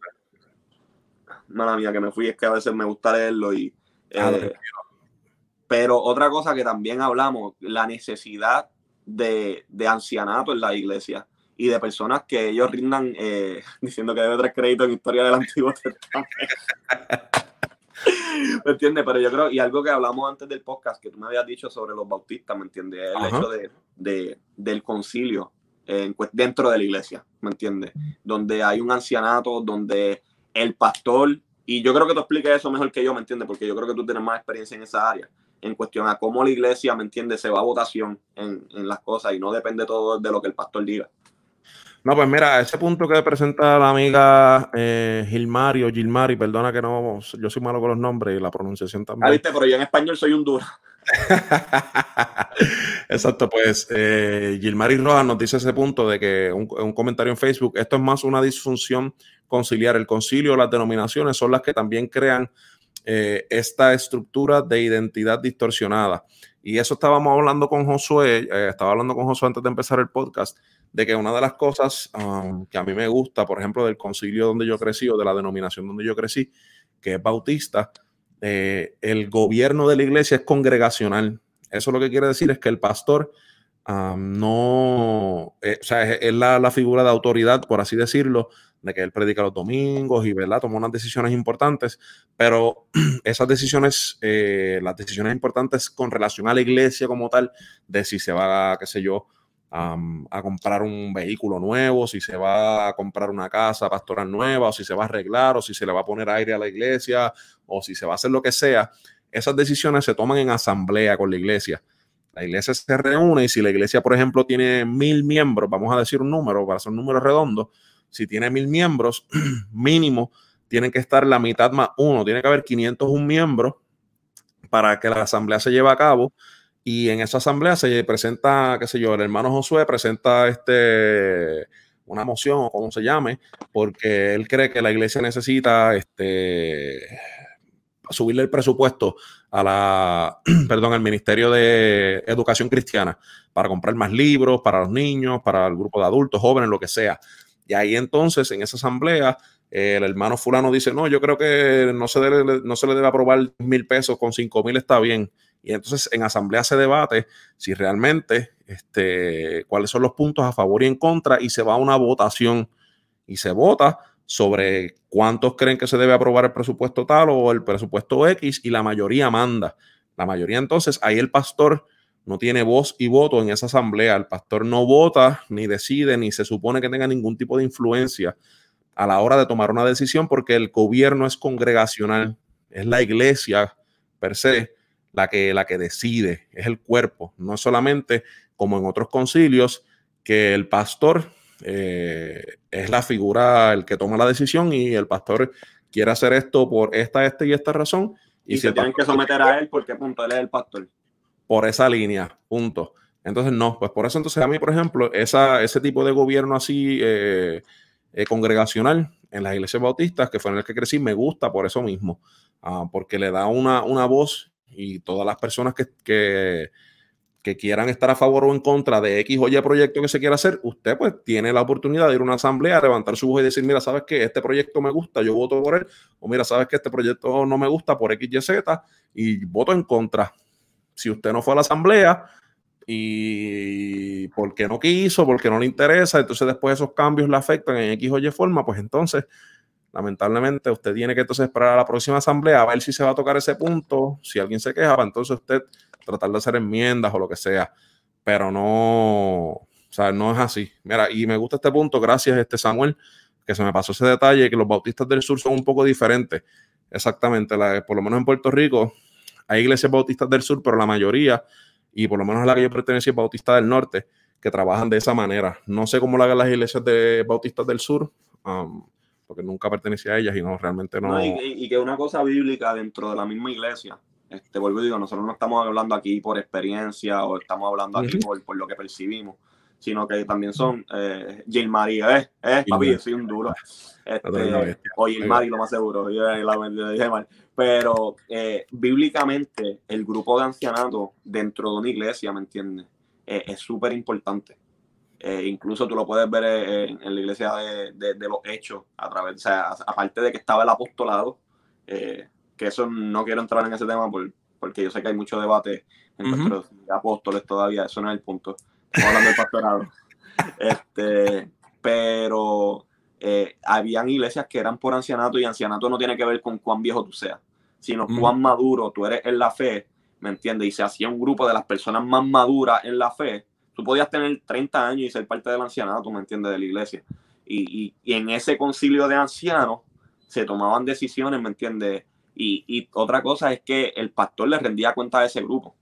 S2: Mala mía, que me fui, es que a veces me gusta leerlo y...
S1: Ah,
S2: eh, pero otra cosa que también hablamos, la necesidad de, de ancianato en la iglesia y de personas que ellos rindan eh, *laughs* diciendo que debe tres créditos en historia del Antiguo Testamento. *laughs* ¿Me entiendes? Pero yo creo, y algo que hablamos antes del podcast, que tú me habías dicho sobre los bautistas, ¿me entiendes? El
S1: Ajá.
S2: hecho de, de- del concilio cues- dentro de la iglesia, ¿me entiendes? Donde hay un ancianato, donde el pastor, y yo creo que tú expliques eso mejor que yo, ¿me entiendes? Porque yo creo que tú tienes más experiencia en esa área, en cuestión a cómo la iglesia, ¿me entiendes? Se va a votación en, en las cosas y no depende todo de lo que el pastor diga.
S1: No, pues mira, ese punto que presenta la amiga eh, Gilmari o Gilmari, perdona que no, yo soy malo con los nombres y la pronunciación
S2: Ah,
S1: también.
S2: viste, pero yo en español soy un duro. *laughs*
S1: Exacto, pues eh, Gilmari Rojas nos dice ese punto de que un, un comentario en Facebook, esto es más una disfunción conciliar. El concilio, las denominaciones son las que también crean eh, esta estructura de identidad distorsionada. Y eso estábamos hablando con Josué, eh, estaba hablando con Josué antes de empezar el podcast, de que una de las cosas um, que a mí me gusta, por ejemplo, del concilio donde yo crecí o de la denominación donde yo crecí, que es bautista, eh, el gobierno de la iglesia es congregacional. Eso lo que quiere decir es que el pastor um, no, eh, o sea, es, la, la, figura de autoridad, por así decirlo, de que él predica los domingos y, ¿verdad? Toma unas decisiones importantes, pero *clears throat* esas decisiones, eh, las decisiones importantes con relación a la iglesia como tal, de si se va, qué sé yo, a comprar un vehículo nuevo, si se va a comprar una casa pastoral nueva, o si se va a arreglar, o si se le va a poner aire a la iglesia, o si se va a hacer lo que sea, esas decisiones se toman en asamblea con la iglesia. La iglesia se reúne y si la iglesia, por ejemplo, tiene mil miembros, vamos a decir un número para hacer un número redondo, si tiene mil miembros, *clears throat* mínimo tienen que estar la mitad más uno, tiene que haber 501 miembros para que la asamblea se lleve a cabo y en esa asamblea se presenta, qué sé yo, el hermano Josué presenta este una moción o como se llame, porque él cree que la iglesia necesita este subirle el presupuesto a la, *clears throat* perdón, al Ministerio de Educación Cristiana para comprar más libros para los niños, para el grupo de adultos, jóvenes, lo que sea. Y ahí entonces, en esa asamblea, el hermano fulano dice, no, yo creo que no se, debe, no se le debe aprobar mil pesos, con cinco mil está bien. Y entonces en asamblea se debate si realmente, este, cuáles son los puntos a favor y en contra, y se va a una votación y se vota sobre cuántos creen que se debe aprobar el presupuesto tal o el presupuesto X, y la mayoría manda. La mayoría entonces, ahí el pastor no tiene voz y voto en esa asamblea. El pastor no vota, ni decide, ni se supone que tenga ningún tipo de influencia a la hora de tomar una decisión, porque el gobierno es congregacional, es la iglesia per se la que, la que decide, es el cuerpo, no es solamente como en otros concilios, que el pastor eh, es la figura, el que toma la decisión y el pastor quiere hacer esto por esta, esta y esta razón.
S2: Y, y si se tienen que someter a él porque punto, él es el pastor
S1: por esa línea, punto. Entonces, no, pues por eso entonces a mí, por ejemplo, esa, ese tipo de gobierno así eh, eh, congregacional en las iglesias bautistas, que fue en el que crecí, me gusta por eso mismo, uh, porque le da una, una, voz y todas las personas que, que, quieran estar a favor o en contra de X o Y proyecto que se quiera hacer, usted pues tiene la oportunidad de ir a una asamblea, levantar su voz y decir, mira, sabes que este proyecto me gusta, yo voto por él, o mira, sabes que este proyecto no me gusta por X, Y, Z, y voto en contra. Si usted no fue a la asamblea y porque no quiso, porque no le interesa, entonces después esos cambios le afectan en X o Y forma, pues entonces lamentablemente usted tiene que entonces esperar a la próxima asamblea a ver si se va a tocar ese punto, si alguien se queja, entonces usted tratar de hacer enmiendas o lo que sea, pero no, o sea, no es así. Mira, y me gusta este punto, gracias este Samuel, que se me pasó ese detalle, que los bautistas del sur son un poco diferentes. Exactamente, por lo menos en Puerto Rico hay iglesias bautistas del sur, pero la mayoría, y por lo menos la que yo pertenecía, bautista del norte, que trabajan de esa manera. No sé cómo lo hagan las iglesias de bautistas del sur, um, porque nunca pertenecí a ellas y no, realmente no.
S2: y, y, que una cosa bíblica dentro de la misma iglesia este, vuelvo y digo, nosotros no estamos hablando aquí por experiencia o estamos hablando aquí por, por, lo que percibimos, sino que también son eh, Jill María, eh, eh, papi, soy un duro. Este, o Jill lo más seguro, yo la dije mal. Pero eh, bíblicamente, el grupo de ancianato dentro de una iglesia, ¿me entiendes? Eh, es súper importante. Eh, incluso tú lo puedes ver en, en la iglesia de, de, de, los hechos, a través, o sea, aparte de que estaba el apostolado, eh, que eso no quiero entrar en ese tema porque yo sé que hay mucho debate entre los apóstoles todavía, eso no es el punto. Estamos hablando del pastorado. *laughs* este, pero eh, habían iglesias que eran por ancianato y ancianato no tiene que ver con cuán viejo tú seas, sino cuán maduro tú eres en la fe, ¿me entiendes? Y se hacía un grupo de las personas más maduras en la fe. Tú podías tener 30 años y ser parte del ancianato, ¿me entiendes? De la iglesia. Y, y, y en ese concilio de ancianos se tomaban decisiones, ¿me entiendes? Y, otra cosa es que el pastor le rendía cuenta a ese grupo.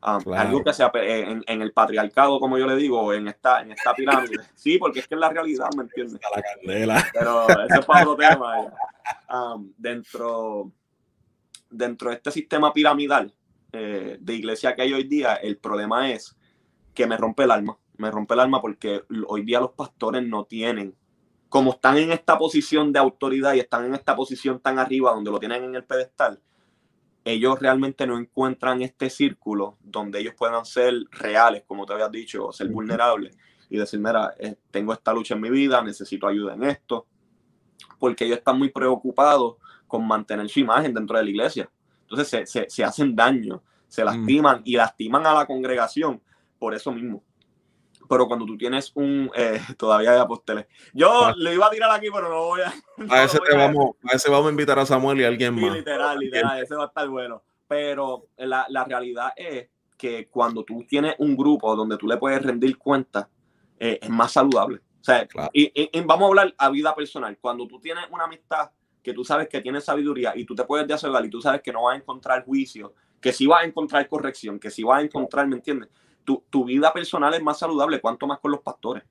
S2: Ah, algo que sea en, en, el patriarcado, como yo le digo, en esta, en esta pirámide. Sí, porque es que es la realidad, ¿me entiendes? La candela. Pero ese es para otro tema. Um, dentro, dentro de este sistema piramidal eh, de iglesia que hay hoy día, el problema es que me rompe el alma. Me rompe el alma porque hoy día los pastores no tienen como están en esta posición de autoridad y están en esta posición tan arriba donde lo tienen en el pedestal, ellos realmente no encuentran este círculo donde ellos puedan ser reales, como te habías dicho, o ser vulnerables y decir, mira, eh, tengo esta lucha en mi vida, necesito ayuda en esto, porque ellos están muy preocupados con mantener su imagen dentro de la iglesia. Entonces se, se, hacen daño, se lastiman y lastiman a la congregación por eso mismo pero cuando tú tienes un, eh, *laughs* todavía hay apóstoles. Yo ah. le iba a tirar aquí, pero no voy a. *laughs*
S1: a, ese vamos, a ese vamos a invitar a Samuel y a alguien más.
S2: Literal, literal, ese va a estar bueno. Pero la, la, realidad es que cuando tú tienes un grupo donde tú le puedes rendir cuenta, eh, es más saludable. O sea, y, vamos a hablar a vida personal. Cuando tú tienes una amistad que tú sabes que tiene sabiduría y tú te puedes desahogar y tú sabes que no vas a encontrar juicio, que sí vas a encontrar corrección, que sí vas a encontrar, ¿me entiendes? Tu, vida personal es más saludable, cuanto más con los pastores.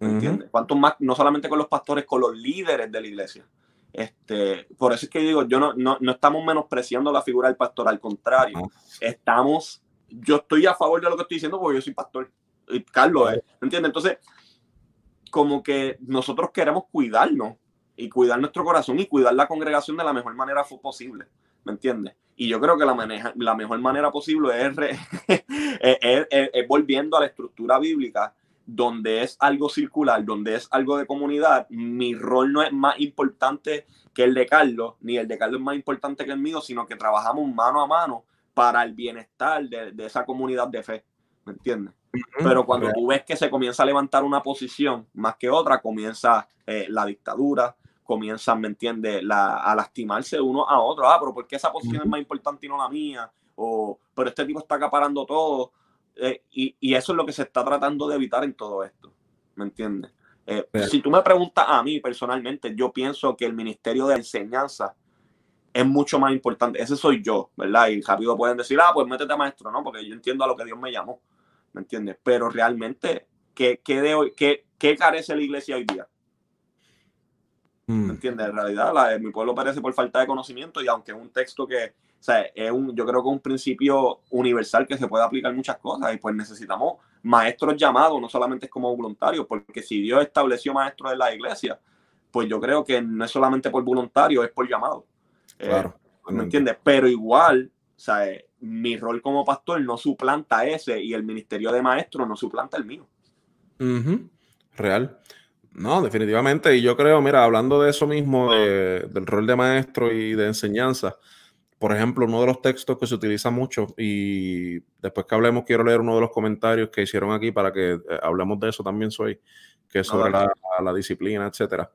S2: ¿Me entiendes? Cuanto más, no solamente con los pastores, con los líderes de la iglesia. Este, por eso es que digo, yo no, no, no estamos menospreciando la figura del pastor, al contrario, estamos, yo estoy a favor de lo que estoy diciendo porque yo soy pastor. Y Carlos, ¿me entiendes? Entonces, como que nosotros queremos cuidarnos y cuidar nuestro corazón y cuidar la congregación de la mejor manera posible. ¿Me entiendes? Y yo creo que la, maneja, la mejor manera posible *laughs* es, volviendo a la estructura bíblica, donde es algo circular, donde es algo de comunidad. Mi rol no es más importante que el de Carlos, ni el de Carlos es más importante que el mío, sino que trabajamos mano a mano para el bienestar de, esa comunidad de fe. ¿Me entiendes? Pero cuando tú ves que se comienza a levantar una posición más que otra, comienza eh, la dictadura, comienzan, ¿me entiendes?, a lastimarse uno a otro. Ah, pero ¿por qué esa posición es más importante y no la mía? O, pero este tipo está acaparando todo. Eh, y, y, eso es lo que se está tratando de evitar en todo esto. ¿Me entiendes? Eh, si tú me preguntas a mí personalmente, yo pienso que el Ministerio de Enseñanza es mucho más importante. Ese soy yo, ¿verdad? Y rápido pueden decir, ah, pues métete maestro, ¿no? Porque yo entiendo a lo que Dios me llamó, ¿me entiendes? Pero realmente, ¿qué, qué, de hoy, qué, qué carece la iglesia hoy día? ¿Me mm. entiendes? En realidad, la, mi pueblo parece por falta de conocimiento y aunque es un texto que, o sea, es un, yo creo que es un principio universal que se puede aplicar muchas cosas y pues necesitamos maestros llamados, no solamente es como voluntarios, porque si Dios estableció maestros en la iglesia, pues yo creo que no es solamente por voluntario, es por llamado. Eh, claro. ¿Me entiendes? Pero igual, o sea, mi rol como pastor no suplanta ese y el ministerio de maestro no suplanta el mío.
S1: Real. No, definitivamente. Y yo creo, mira, hablando de eso mismo, del rol de maestro y de enseñanza, por ejemplo, uno de los textos que se utiliza mucho, y después que hablemos, quiero leer uno de los comentarios que hicieron aquí para que eh, hablemos de eso también, soy, que es sobre la, disciplina, etcétera.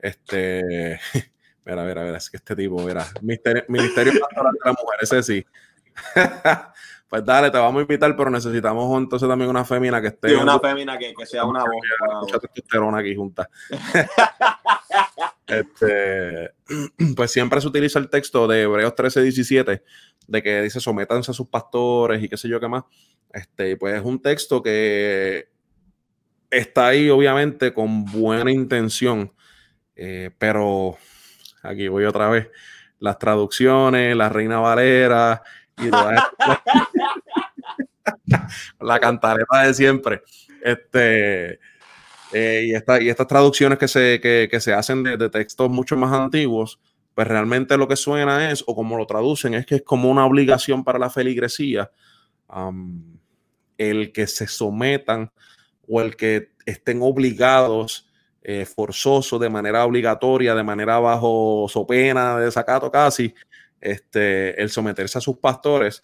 S1: Este, *laughs* mira, mira, mira, es que este tipo, mira, Ministerio, Ministerio Pastoral de la Mujer, ese sí. *laughs* pues dale, te vamos a invitar, pero necesitamos entonces también una fémina que esté.
S2: Sí, una fémina que, que, sea una voz.
S1: Mucha testosterona aquí junta. *laughs* este, *clears throat* pues siempre se utiliza el texto de Hebreos 13, 17, de que dice sométanse a sus pastores y qué sé yo qué más. Este, pues es un texto que está ahí, obviamente, con buena intención, eh, pero aquí voy otra vez. Las traducciones, la Reina Valera y *laughs* la cantareta de siempre. Este, eh, y, esta, y estas traducciones que se, que, se hacen de, textos mucho más antiguos, pues realmente lo que suena es, o como lo traducen, es que es como una obligación para la feligresía el que se sometan o el que estén obligados, eh, forzosos, de manera obligatoria, de manera bajo so pena, de desacato casi, este, el someterse a sus pastores.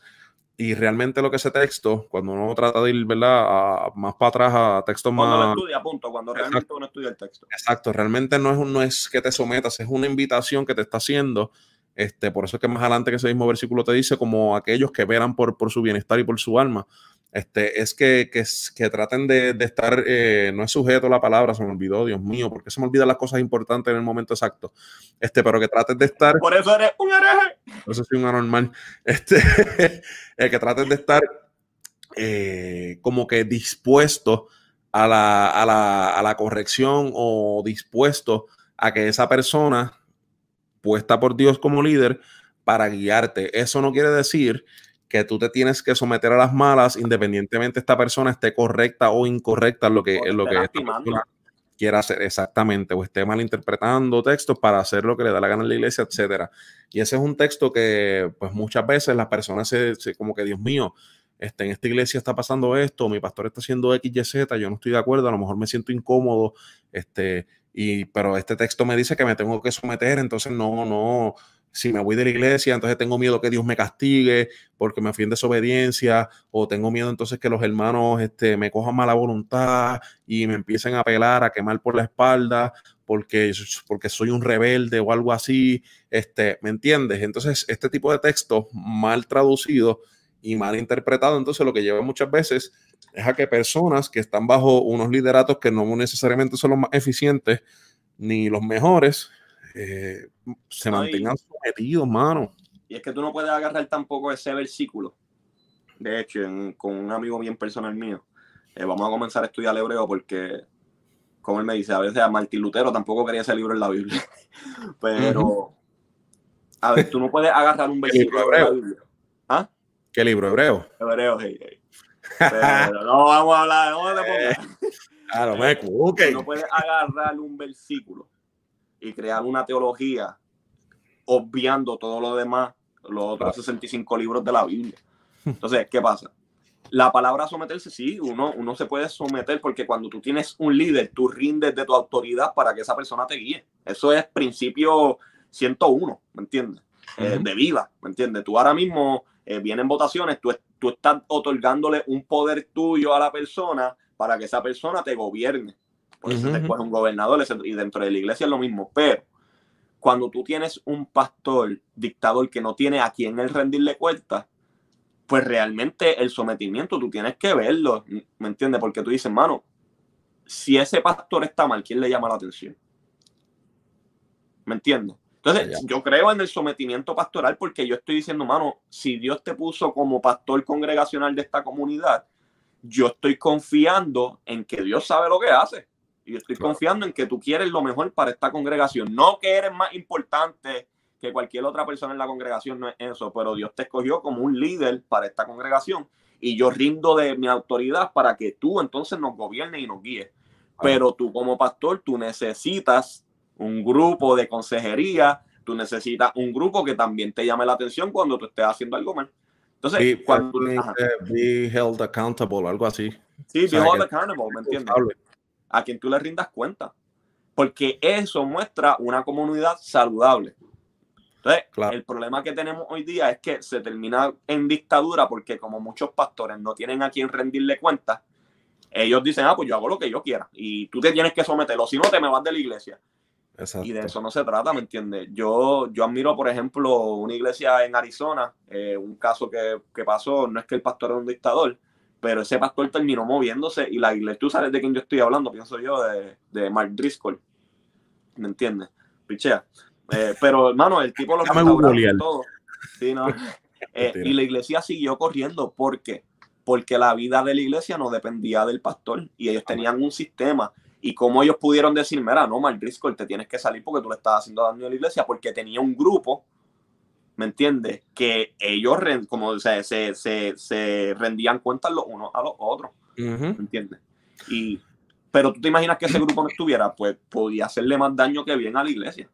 S1: Y realmente lo que ese texto, cuando uno trata de ir ¿verdad? más para atrás a textos
S2: más.
S1: Cuando
S2: lo estudia, punto, cuando realmente uno estudia el texto.
S1: Exacto, realmente no es, no es que te sometas, es una invitación que te está haciendo. Este, por eso es que más adelante que ese mismo versículo te dice, como aquellos que veran por, por su bienestar y por su alma este, es que, que, que traten de, de estar, eh, no es sujeto a la palabra, se me olvidó, Dios mío, porque se me olvidan las cosas importantes en el momento exacto, este, pero que traten de estar...
S2: Por eso eres un hereje.
S1: Por eso soy un anormal. Este, *laughs* eh, que traten de estar eh, como que dispuesto a la, a, la, a la corrección o dispuesto a que esa persona puesta por Dios como líder para guiarte. Eso no quiere decir que tú te tienes que someter a las malas independientemente esta persona esté correcta o incorrecta en lo que, en lo que quiera hacer exactamente o esté malinterpretando textos para hacer lo que le da la gana a la iglesia, etcétera. Y ese es un texto que pues muchas veces las personas se, como que Dios mío, este, en esta iglesia está pasando esto, mi pastor está haciendo X, Y, Z, yo no estoy de acuerdo, a lo mejor me siento incómodo, este, y, pero este texto me dice que me tengo que someter, entonces no, no, si me voy de la iglesia, entonces tengo miedo que Dios me castigue porque me fui en desobediencia, o tengo miedo entonces que los hermanos este, me cojan mala voluntad y me empiecen a pelar, a quemar por la espalda, porque, porque soy un rebelde o algo así, este, ¿me entiendes? Entonces, este tipo de texto mal traducido y mal interpretado, entonces lo que lleva muchas veces es a que personas que están bajo unos lideratos que no necesariamente son los más eficientes ni los mejores, eh, se mantengan sometidos, mano.
S2: Y es que tú no puedes agarrar tampoco ese versículo. De hecho, con un amigo bien personal mío, eh, vamos a comenzar a estudiar hebreo porque, como él me dice, a veces a Martín Lutero tampoco quería ese libro en la Biblia. *laughs* Pero, a ver, tú no puedes agarrar un *laughs* versículo de la Biblia. ¿Ah?
S1: ¿Qué libro? ¿Hebreo?
S2: Hebreo, hey, hey. Pero no vamos a hablar, no *laughs*
S1: Claro, me
S2: No puedes agarrar un versículo y crear una teología obviando todo lo demás, los otros 65 libros de la Biblia. Entonces, ¿qué pasa? La palabra someterse, sí, uno, uno se puede someter porque cuando tú tienes un líder, tú rindes de tu autoridad para que esa persona te guíe. Eso es principio 101, ¿me entiendes? Eh, de vida, ¿me entiendes? Tú ahora mismo eh, vienen votaciones, tú, tú estás otorgándole un poder tuyo a la persona para que esa persona te gobierne. Por eso después un gobernador y dentro de la iglesia es lo mismo. Pero cuando tú tienes un pastor dictador que no tiene a quien él rendirle cuenta, pues realmente el sometimiento tú tienes que verlo, ¿me entiendes? Porque tú dices, mano, si ese pastor está mal, ¿quién le llama la atención? ¿Me entiendes? Entonces, yo creo en el sometimiento pastoral porque yo estoy diciendo, mano, si Dios te puso como pastor congregacional de esta comunidad, yo estoy confiando en que Dios sabe lo que hace. Y estoy confiando en que tú quieres lo mejor para esta congregación. No que eres más importante que cualquier otra persona en la congregación, no es eso, pero Dios te escogió como un líder para esta congregación y yo rindo de mi autoridad para que tú entonces nos gobiernes y nos guíes. Pero tú como pastor, tú necesitas un grupo de consejería, tú necesitas un grupo que también te llame la atención cuando tú estés haciendo algo mal. Entonces,
S1: Be,
S2: cuando...
S1: be-
S2: ajá.
S1: eh, be held accountable, algo así.
S2: Sí,
S1: o sea,
S2: be held accountable, ¿me entiendes? A quien tú le rindas cuenta. Porque eso muestra una comunidad saludable. Entonces,
S1: Claro.
S2: el problema que tenemos hoy día es que se termina en dictadura porque como muchos pastores no tienen a quien rendirle cuenta, ellos dicen, ah, pues yo hago lo que yo quiera y tú te tienes que someterlo, si no te me vas de la iglesia.
S1: Exacto.
S2: Y de eso no se trata, ¿me entiendes? Yo, yo admiro, por ejemplo, una iglesia en Arizona, eh, un caso que, que pasó, no es que el pastor era un dictador, pero ese pastor terminó moviéndose y la iglesia, tú sabes de quién yo estoy hablando, pienso yo, de, de Mark Driscoll, ¿me entiendes? Pichea. Eh, pero, hermano, el tipo lo y todo. Sí, no. *laughs* Eh, y la iglesia siguió corriendo. ¿Por qué? Porque la vida de la iglesia no dependía del pastor y ellos tenían un sistema. Y como ellos pudieron decir, mira, no, Mark Driscoll, te tienes que salir porque tú le estás haciendo daño a la iglesia, porque tenía un grupo, ¿me entiendes? Que ellos, como se, se, se, se rendían cuentas los unos a los otros. ¿me entiendes? Y, pero tú te imaginas que ese grupo no estuviera, pues podía hacerle más daño que bien a la iglesia.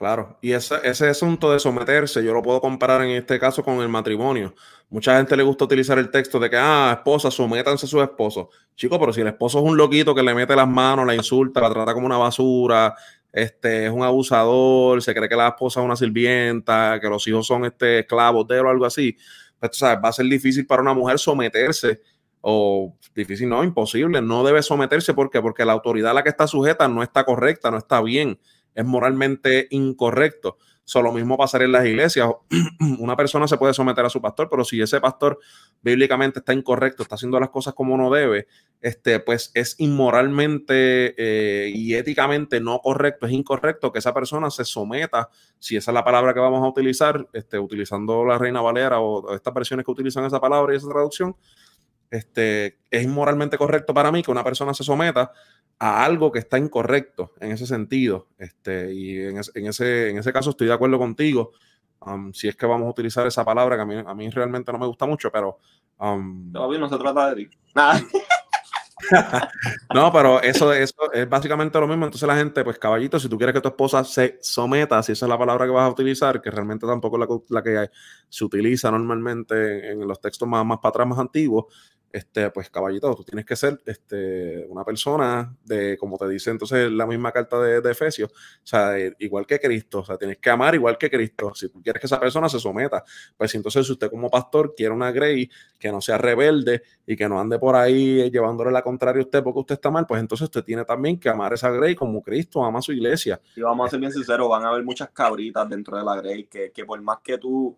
S1: Claro, y ese, ese asunto de someterse, yo lo puedo comparar en este caso con el matrimonio. Mucha gente le gusta utilizar el texto de que, ah, esposa, sométanse a su esposo. Chico, pero si el esposo es un loquito que le mete las manos, la insulta, la trata como una basura, este, es un abusador, se cree que la esposa es una sirvienta, que los hijos son este, esclavos de él o algo así, pues sabes, va a ser difícil para una mujer someterse, o difícil, no, imposible, no debe someterse, ¿por qué? Porque la autoridad a la que está sujeta no está correcta, no está bien es moralmente incorrecto. So, lo mismo pasaría en las iglesias. *clears throat* Una persona se puede someter a su pastor, pero si ese pastor bíblicamente está incorrecto, está haciendo las cosas como no debe, este, pues es inmoralmente eh, y éticamente no correcto, es incorrecto que esa persona se someta, si esa es la palabra que vamos a utilizar, este, utilizando la Reina Valera o estas versiones que utilizan esa palabra y esa traducción, este, es inmoralmente correcto para mí que una persona se someta a algo que está incorrecto en ese sentido. Este, y en, es- en ese, en ese caso estoy de acuerdo contigo. um, si es que vamos a utilizar esa palabra que a mí, a mí realmente no me gusta mucho, pero um,
S2: Todavía no se trata de. Nada. *laughs*
S1: no, pero eso, eso es básicamente lo mismo. Entonces la gente, pues caballito, si tú quieres que tu esposa se someta, si esa es la palabra que vas a utilizar, que realmente tampoco es la, que- la que se utiliza normalmente en los textos más, más para atrás, más antiguos, este, pues caballito, tú tienes que ser este, una persona de, como te dice entonces la misma carta de, de Efesios, o sea, igual que Cristo, o sea, tienes que amar igual que Cristo. Si tú quieres que esa persona se someta, pues entonces si usted como pastor quiere una Grey que no sea rebelde y que no ande por ahí llevándole la contraria a usted porque usted está mal, pues entonces usted tiene también que amar esa Grey como Cristo ama a su iglesia.
S2: Y vamos a ser bien sinceros, van a haber muchas cabritas dentro de la Grey que, que por más que tú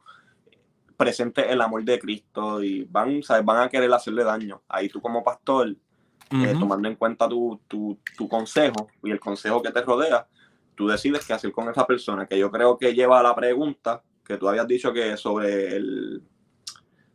S2: presentes el amor de Cristo y van, ¿sabes? van a querer hacerle daño. Ahí tú como pastor, eh,
S1: Ujú.
S2: tomando en cuenta tu, tu, tu consejo y el consejo que te rodea, tú decides qué hacer con esa persona, que yo creo que lleva a la pregunta que tú habías dicho que sobre el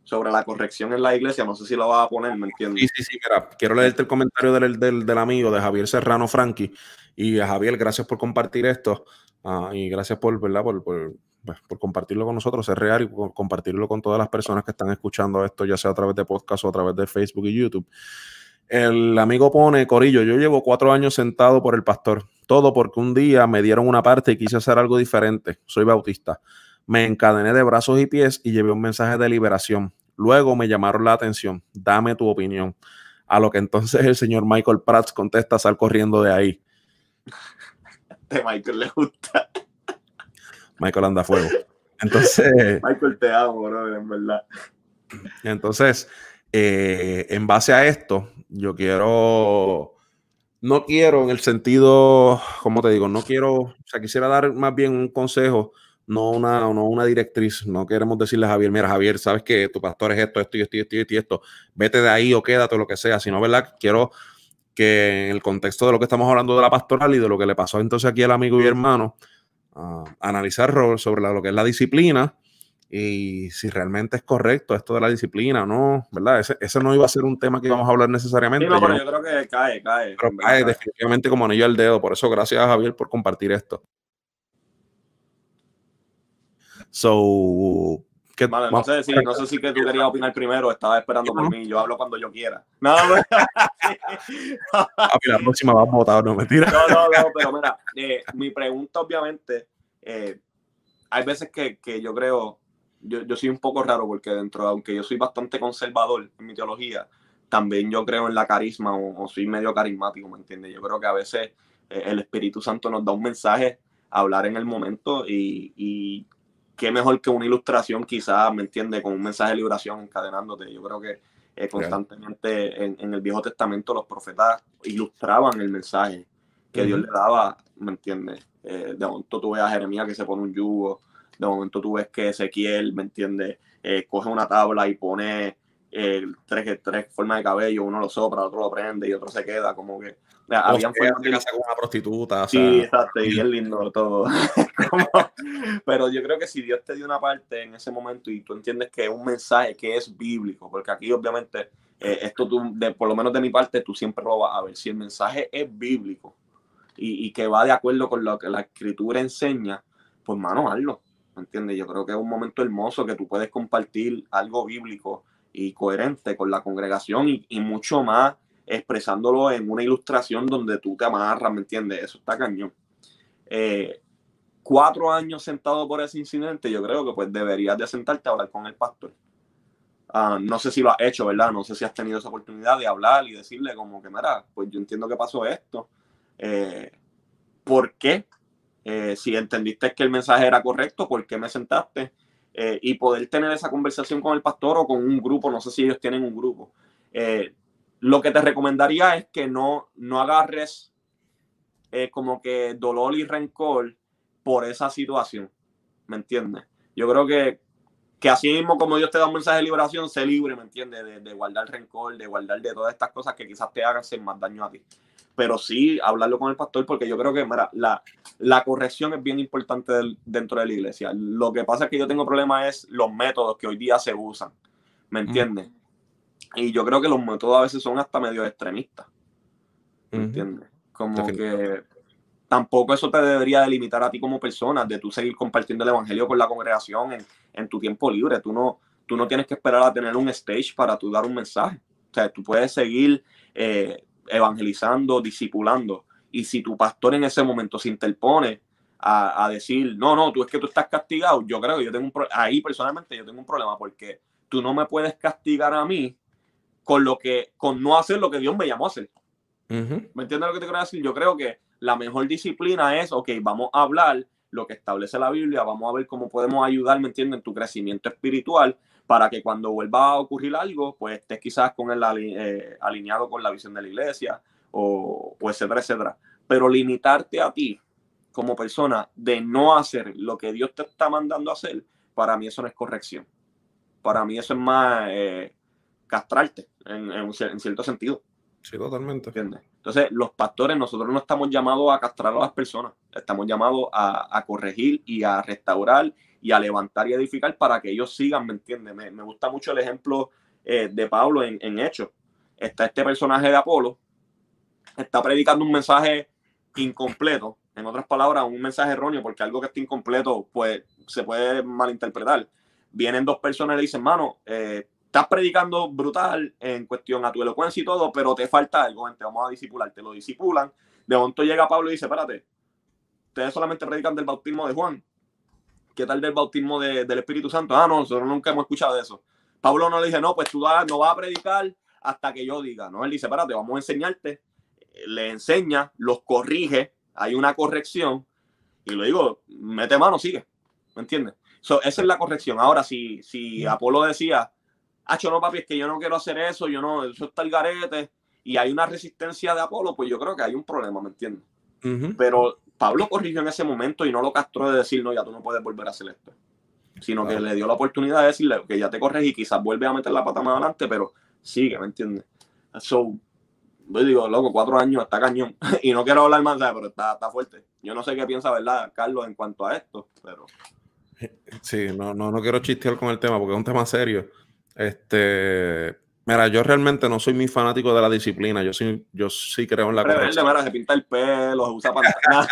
S2: sobre la corrección en la iglesia, no sé si lo vas a poner, ¿me entiendes?
S1: Sí, sí, sí, mira, quiero leerte el comentario del, del, del amigo de Javier Serrano Franqui. Y a Javier, gracias por compartir esto. ah, y gracias por, ¿verdad? Por, por, pues, por compartirlo con nosotros, es real y por compartirlo con todas las personas que están escuchando esto, ya sea a través de podcast o a través de Facebook y YouTube. El amigo pone, Corillo, yo llevo cuatro años sentado por el pastor. Todo porque un día me dieron una parte y quise hacer algo diferente. Soy bautista. Me encadené de brazos y pies y llevé un mensaje de liberación. Luego me llamaron la atención. Dame tu opinión. A lo que entonces el señor Michael Prats contesta, sal corriendo de ahí. *laughs*
S2: De Michael le gusta.
S1: Michael anda fuego. Entonces, *laughs*
S2: Michael te amo, bro, en verdad.
S1: entonces eh, en base a esto, yo quiero, no quiero en el sentido, como te digo, no quiero, o sea, quisiera dar más bien un consejo, no una, no una directriz. No queremos decirle a Javier, mira, Javier, sabes que tu pastor es esto, esto y esto y esto y esto, y esto. vete de ahí o quédate o lo que sea, sino, ¿verdad? Quiero que en el contexto de lo que estamos hablando de la pastoral y de lo que le pasó entonces aquí al amigo y hermano, ah, analizar sobre la- lo que es la disciplina y si realmente es correcto esto de la disciplina o no, ¿verdad? Ese, ese no iba a ser un tema que íbamos a hablar necesariamente.
S2: Sí, no,
S1: yo
S2: pero yo creo que cae, cae.
S1: pero cae. definitivamente como anillo al dedo. Por eso, gracias a Javier por compartir esto. So, ¿qué-
S2: Vale, no sé si, no sé si que tú querías opinar primero, estaba esperando por mí, yo hablo cuando yo quiera. No, no,
S1: papi, la próxima vamos a votar, no mentira.
S2: no, no, no, pero mira, eh, mi pregunta obviamente, eh, hay veces que, que yo creo yo, yo soy un poco raro porque dentro, aunque yo soy bastante conservador en mi teología, también yo creo en la carisma o, soy medio carismático, ¿me entiendes? Yo creo que a veces eh, el Espíritu Santo nos da un mensaje a hablar en el momento y, y qué mejor que una ilustración quizás, ¿me entiendes? Con un mensaje de liberación encadenándote. Yo creo que eh, constantemente en, en, el Viejo Testamento los profetas ilustraban el mensaje que Dios le daba, ¿me entiendes? Eh, de momento tú ves a Jeremías que se pone un yugo, de momento tú ves que Ezequiel, ¿me entiendes? Eh, coge una tabla y pone eh, tres, tres formas de cabello, uno lo sopra, otro lo prende y otro se queda, como que
S1: habían formas de con una prostituta.
S2: sí, exacto, y es lindo todo. *laughs* pero yo creo que si Dios te dio una parte en ese momento y tú entiendes que es un mensaje que es bíblico, porque aquí obviamente esto tú, de, por lo menos de mi parte, tú siempre lo vas a ver. Si el mensaje es bíblico, y, que va de acuerdo con lo que la escritura enseña, pues mano, hazlo. ¿Me entiendes? Yo creo que es un momento hermoso que tú puedes compartir algo bíblico y coherente con la congregación y, mucho más expresándolo en una ilustración donde tú te amarras, ¿me entiendes? Eso está cañón. Eh, cuatro años sentado por ese incidente, yo creo que pues deberías de sentarte a hablar con el pastor. Ah, no sé si lo has hecho, ¿verdad? No sé si has tenido esa oportunidad de hablar y decirle como que, mira, pues yo entiendo que pasó esto eh, ¿Por qué? Eh, si entendiste que el mensaje era correcto, ¿por qué me sentaste? Eh, y poder tener esa conversación con el pastor o con un grupo, no sé si ellos tienen un grupo. lo que te recomendaría es que no, no agarres como que dolor y rencor por esa situación. ¿Me entiendes? Yo creo que, que así mismo como Dios te da un mensaje de liberación, sé libre, ¿me entiendes? De, de guardar rencor, de guardar de todas estas cosas que quizás te hagan hacer más daño a ti pero sí hablarlo con el pastor porque yo creo que la, la corrección es bien importante dentro de la iglesia. Lo que pasa es que yo tengo problema es los métodos que hoy día se usan, ¿me entiendes? Y yo creo que los métodos a veces son hasta medio extremistas, ¿me entiendes? Como que tampoco eso te debería delimitar a ti como persona, de tú seguir compartiendo el evangelio con la congregación en, en tu tiempo libre. Tú no, tú no tienes que esperar a tener un stage para tú dar un mensaje. O sea, tú puedes seguir eh, evangelizando, discipulando. Y si tu pastor en ese momento se interpone a, decir, no, no, tú es que tú estás castigado, yo creo que yo tengo un problema, ahí personalmente yo tengo un problema porque tú no me puedes castigar a mí con lo que, con no hacer lo que Dios me llamó a hacer. ¿Me entiendes lo que te quiero decir? Yo creo que la mejor disciplina es, ok, vamos a hablar lo que establece la Biblia, vamos a ver cómo podemos ayudar, ¿me entiendes?, en tu crecimiento espiritual, para que cuando vuelva a ocurrir algo, pues estés quizás con el eh, alineado con la visión de la iglesia o, etcétera, etcétera. Pero limitarte a ti como persona de no hacer lo que Dios te está mandando a hacer, para mí eso no es corrección. Para mí eso es más eh, castrarte en, en, cierto sentido.
S1: Sí, totalmente.
S2: Entonces, los pastores, nosotros no estamos llamados a castrar a las personas, estamos llamados a, a corregir y a restaurar y a levantar y edificar para que ellos sigan, ¿me entiendes? Me, me, gusta mucho el ejemplo eh, de Pablo en, en Hechos. Está este personaje de Apolo, está predicando un mensaje incompleto, en otras palabras, un mensaje erróneo, porque algo que está incompleto, pues se puede malinterpretar. Vienen dos personas y le dicen, mano, eh, estás predicando brutal en cuestión a tu elocuencia y todo, pero te falta algo, te vamos a disipular, te lo disipulan. De momento llega Pablo y dice, espérate, ustedes solamente predican del bautismo de Juan, ¿qué tal del bautismo del Espíritu Santo? Ah, no, nosotros nunca hemos escuchado de eso. Pablo no le dice, no, pues tú no vas a predicar hasta que yo diga, ¿no? Él dice, espérate, vamos a enseñarte. Le enseña, los corrige, hay una corrección y le digo, mete mano, sigue. ¿Me entiendes? esa es la corrección. Ahora, si, si Apolo decía, yo no, papi, es que yo no quiero hacer eso, yo no, eso está el garete, y hay una resistencia de Apolo, pues yo creo que hay un problema, ¿me entiendes? Pero Pablo corrigió en ese momento y no lo castró de decir, no, ya tú no puedes volver a hacer esto. Sino que le dio la oportunidad de decirle que ya te corregí, quizás vuelve a meter la pata más adelante, pero sigue, ¿me entiendes? So, yo digo, loco, cuatro años, está cañón. *laughs* y no quiero hablar más, pero está, está fuerte. Yo no sé qué piensa, ¿verdad, Carlos, en cuanto a esto, pero...
S1: Sí, no, no, no quiero chistear con el tema porque es un tema serio. Este, Mira, yo realmente no soy muy fanático de la disciplina. Yo sí, yo sí creo en la
S2: corrección. Mira, se pinta el pelo, se usa pantalla.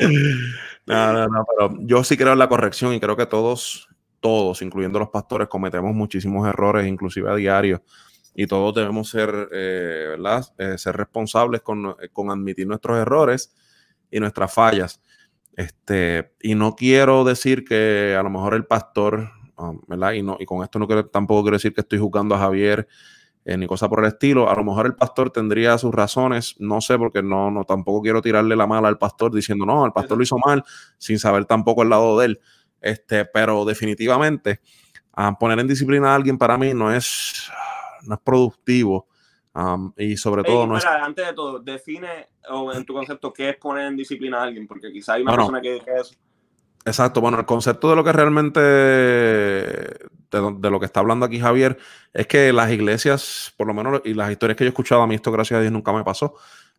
S2: *laughs* *laughs*
S1: no, no, no, pero yo sí creo en la corrección y creo que todos, todos, incluyendo los pastores, cometemos muchísimos errores, inclusive a diario. Y todos debemos ser, eh, ¿verdad? Eh, ser responsables con, con, admitir nuestros errores y nuestras fallas. Este, y no quiero decir que a lo mejor el pastor, um, ¿verdad? Y, no, y con esto no quiero, tampoco quiero decir que estoy juzgando a Javier eh, ni cosa por el estilo. A lo mejor el pastor tendría sus razones, no sé, porque no, no tampoco quiero tirarle la mala al pastor diciendo, no, el pastor lo hizo mal, sin saber tampoco el lado de él. Este, pero definitivamente, ah, poner en disciplina a alguien para mí no es, no es productivo. Um, y sobre todo no
S2: es... Antes de todo, define o en tu concepto qué es poner en disciplina a alguien, porque quizá hay una persona que, que eso.
S1: Exacto, bueno, el concepto de lo que realmente, de, lo que está hablando aquí Javier, es que las iglesias, por lo menos, y las historias que yo he escuchado, a mí esto gracias a Dios nunca me pasó,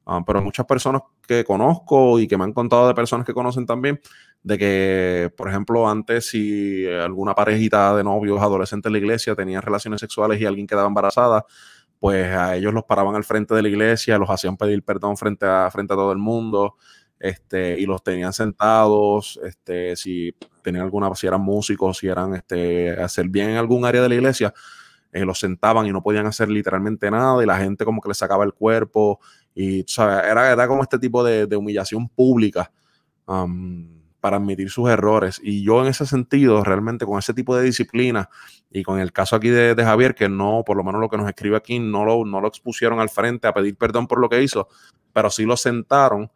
S1: um, pero muchas personas que conozco y que me han contado de personas que conocen también, de que, por ejemplo, antes si alguna parejita de novios adolescentes en la iglesia tenían relaciones sexuales y alguien quedaba embarazada, pues a ellos los paraban al frente de la iglesia, los hacían pedir perdón frente a, frente a todo el mundo, este, y los tenían sentados, este, si tenían alguna, si eran músicos, si eran este, hacer bien en algún área de la iglesia, eh, los sentaban y no podían hacer literalmente nada, y la gente como que les sacaba el cuerpo, y Era, era como este tipo de, humillación pública para admitir sus errores. Y yo en ese sentido, realmente con ese tipo de disciplina, y con el caso aquí de, Javier, que no, por lo menos lo que nos escribe aquí, no lo, no lo expusieron al frente a pedir perdón por lo que hizo, pero sí lo sentaron.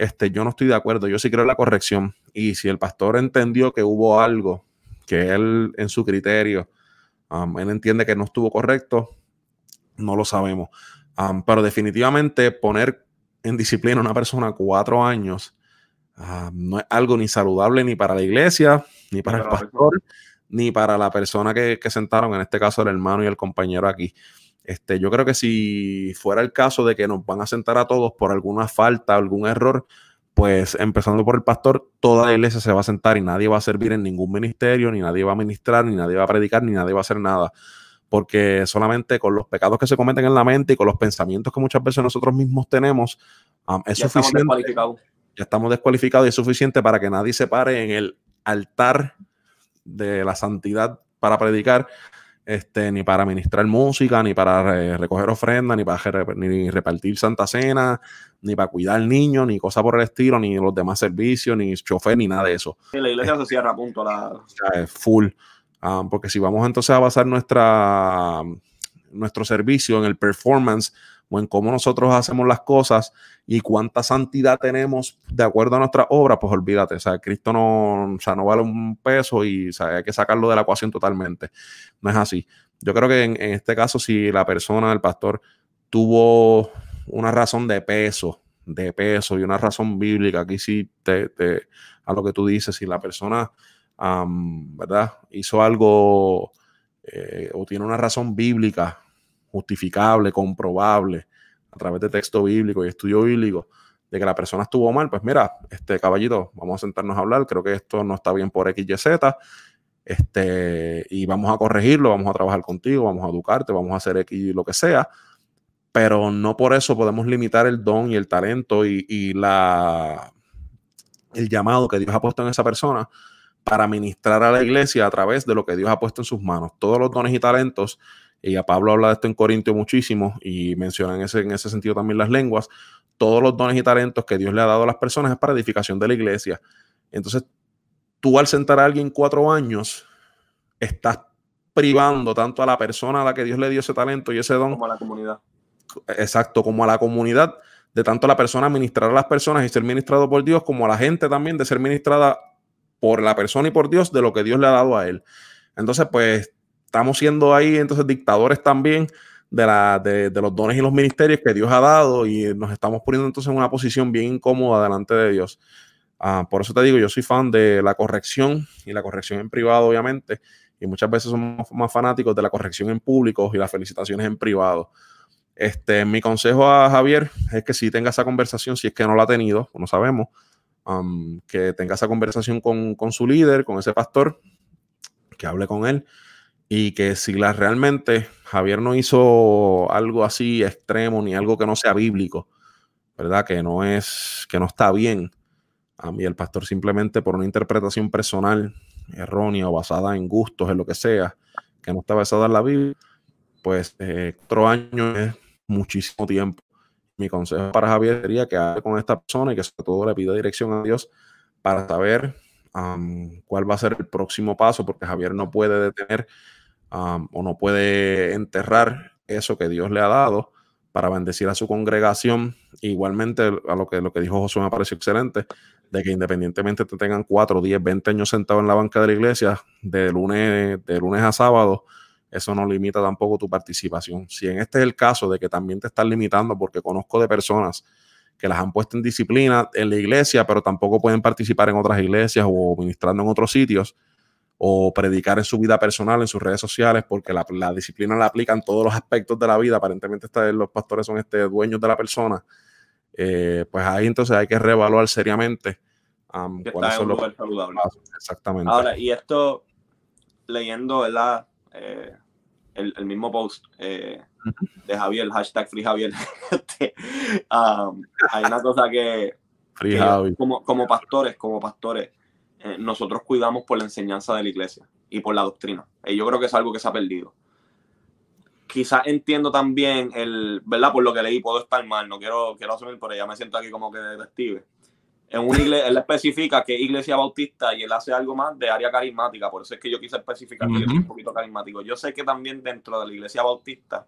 S1: Este, yo no estoy de acuerdo, yo sí creo en la corrección. Y si el pastor entendió que hubo algo que él, en su criterio, um, él entiende que no estuvo correcto, no lo sabemos. Um, pero definitivamente poner en disciplina a una persona cuatro años um, no es algo ni saludable ni para la iglesia, ni para el pastor, ni para la persona que, sentaron, en este caso el hermano y el compañero aquí. Este, yo creo que si fuera el caso de que nos van a sentar a todos por alguna falta, algún error, pues empezando por el pastor, toda la iglesia se va a sentar y nadie va a servir en ningún ministerio, ni nadie va a ministrar, ni nadie va a predicar, ni nadie va a hacer nada. Porque solamente con los pecados que se cometen en la mente y con los pensamientos que muchas veces nosotros mismos tenemos, um, es suficiente. ya estamos descualificados y es suficiente para que nadie se pare en el altar de la santidad para predicar, este, ni para ministrar música, ni para recoger ofrendas, ni para ni repartir Santa Cena, ni para cuidar niños, ni cosa por el estilo, ni los demás servicios, ni chofer, ni nada de eso.
S2: la iglesia se cierra, punto. La...
S1: full. Ah, porque si vamos entonces a basar nuestra, nuestro servicio en el performance o en cómo nosotros hacemos las cosas y cuánta santidad tenemos de acuerdo a nuestra obra, pues olvídate, o sea, Cristo no, o sea, no vale un peso y hay que sacarlo de la ecuación totalmente. No es así. Yo creo que en, este caso, si la persona, el pastor, tuvo una razón de peso, de peso y una razón bíblica, aquí sí te, a lo que tú dices, si la persona, ¿verdad? Hizo algo eh, o tiene una razón bíblica justificable, comprobable, a través de texto bíblico y estudio bíblico, de que la persona estuvo mal, pues mira, este caballito, vamos a sentarnos a hablar, creo que esto no está bien por X, Y, Z, este, y vamos a corregirlo, vamos a trabajar contigo, vamos a educarte, vamos a hacer X, lo que sea, pero no por eso podemos limitar el don y el talento y, y la, el llamado que Dios ha puesto en esa persona para ministrar a la iglesia a través de lo que Dios ha puesto en sus manos. Todos los dones y talentos y a Pablo habla de esto en Corintio muchísimo y menciona en ese, en ese sentido también las lenguas. Todos los dones y talentos que Dios le ha dado a las personas es para edificación de la iglesia. Entonces, tú al sentar a alguien cuatro años, estás privando tanto a la persona a la que Dios le dio ese talento y ese don.
S2: Como a la comunidad.
S1: Exacto, como a la comunidad, de tanto a la persona ministrar a las personas y ser ministrado por Dios, como a la gente también de ser ministrada por la persona y por Dios de lo que Dios le ha dado a él. Entonces, pues estamos siendo ahí entonces dictadores también de, la, de, los dones y los ministerios que Dios ha dado y nos estamos poniendo entonces en una posición bien incómoda delante de Dios. Ah, por eso te digo, yo soy fan de la corrección y la corrección en privado, obviamente, y muchas veces somos más fanáticos de la corrección en público y las felicitaciones en privado. Este, mi consejo a Javier es que si tenga esa conversación, si es que no la ha tenido, no sabemos, que tenga esa conversación con, con su líder, con ese pastor, que hable con él y que si la realmente Javier no hizo algo así extremo ni algo que no sea bíblico, ¿verdad? Que no es, que no está bien. A mí el pastor simplemente por una interpretación personal errónea o basada en gustos, en lo que sea, que no está basada en la Biblia, pues eh, cuatro años es muchísimo tiempo. Mi consejo para Javier sería que hable con esta persona y que sobre todo le pida dirección a Dios para saber cuál va a ser el próximo paso, porque Javier no puede detener o no puede enterrar eso que Dios le ha dado para bendecir a su congregación. Igualmente, a lo que, lo que dijo Josué me pareció excelente, de que independientemente te tengan 4, 10, 20 años sentado en la banca de la iglesia, de lunes, de lunes a sábado, eso no limita tampoco tu participación. Si en este es el caso de que también te están limitando, porque conozco de personas que las han puesto en disciplina en la iglesia, pero tampoco pueden participar en otras iglesias o ministrando en otros sitios, o predicar en su vida personal, en sus redes sociales, porque la, disciplina la aplican todos los aspectos de la vida. Aparentemente los pastores son este, dueños de la persona. Eh, pues ahí entonces hay que reevaluar seriamente
S2: um, cuáles son los saludable.
S1: Exactamente.
S2: Ahora, y esto, leyendo ¿verdad? Eh, el, el, mismo post eh, de Javier, hashtag Free Javier, *laughs* um, hay una cosa que, como, como pastores, como pastores, eh, nosotros cuidamos por la enseñanza de la iglesia y por la doctrina. Y yo creo que es algo que se ha perdido. Quizás entiendo también el, ¿verdad? Por lo que leí, puedo estar mal, no quiero, quiero asumir, pero ya me siento aquí como que detective. En una iglesia, él especifica que iglesia bautista y él hace algo más de área carismática, por eso es que yo quise especificar que yo soy un poquito carismático. Yo sé que también dentro de la iglesia bautista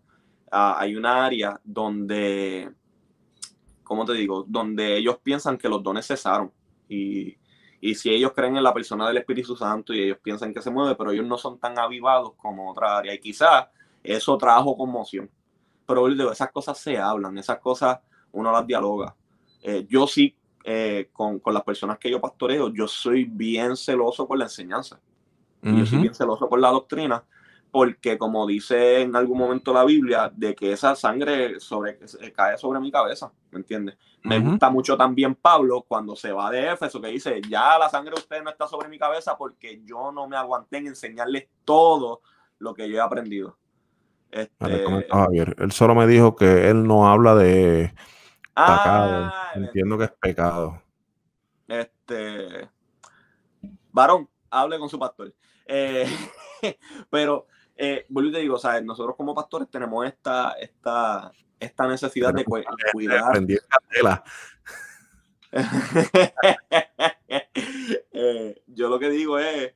S2: ah, hay una área donde, ¿cómo te digo? Donde ellos piensan que los dones cesaron. Y, y si ellos creen en la persona del Espíritu Santo y ellos piensan que se mueve, pero ellos no son tan avivados como otra área. Y quizás eso trajo conmoción. Pero esas cosas se hablan, esas cosas uno las dialoga. Eh, yo sí, eh, con, con, las personas que yo pastoreo, yo soy bien celoso con la enseñanza. Yo soy bien celoso con la doctrina porque como dice en algún momento la Biblia, de que esa sangre sobre, cae sobre mi cabeza, ¿me entiendes? Me gusta mucho también Pablo cuando se va de Éfeso, que dice, ya la sangre de usted no está sobre mi cabeza porque yo no me aguanté en enseñarles todo lo que yo he aprendido.
S1: Este... Él solo me dijo que él no habla de pecado. Ah, Entiendo que es pecado.
S2: Este... Varón, hable con su pastor. Eh, *laughs* pero eh, vuelvo y te digo, ¿sabes? nosotros como pastores tenemos esta, esta, esta necesidad de cuidar. *laughs* eh, yo lo que digo es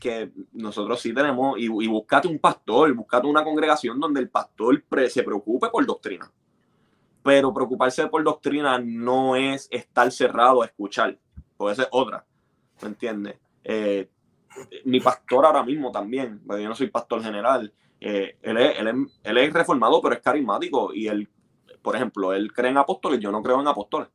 S2: que nosotros sí tenemos, y, y buscate un pastor, buscate una congregación donde el pastor se preocupe por doctrina. Pero preocuparse por doctrina no es estar cerrado a escuchar, puede ser otra, ¿me entiendes? Eh, mi pastor ahora mismo también, yo no soy pastor general, eh, él, es, él, es, reformado, pero es carismático y él, por ejemplo, él cree en apóstoles, yo no creo en apóstoles.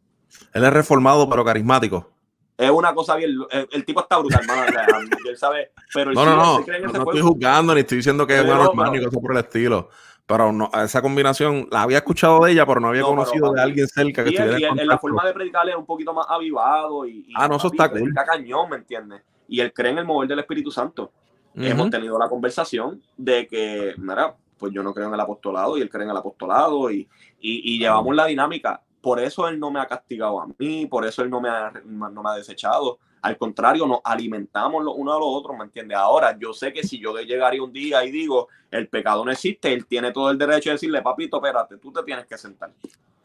S1: Él es reformado, pero carismático.
S2: Es una cosa bien, el, tipo está brutal, *laughs* él sabe, pero
S1: no, no, no, no, estoy juzgando ni estoy diciendo que es bueno hermano cosas por el estilo. Pero no, esa combinación la había escuchado de ella, pero no había conocido de alguien cerca que estuviera
S2: en, en, la forma de predicarle es un poquito más avivado y,
S1: ah, no, eso está cool.
S2: cañón, ¿me entiendes? Y él cree en el mover del Espíritu Santo. Hemos tenido la conversación de que, mira, pues yo no creo en el apostolado y él cree en el apostolado y, y, llevamos la dinámica. Por eso él no me ha castigado a mí, por eso él no me ha, no me ha desechado. Al contrario, nos alimentamos los unos a los otros, ¿me entiendes? Ahora, yo sé que si yo llegaría un día y digo, el pecado no existe, él tiene todo el derecho de decirle, papito, espérate, tú te tienes que sentar.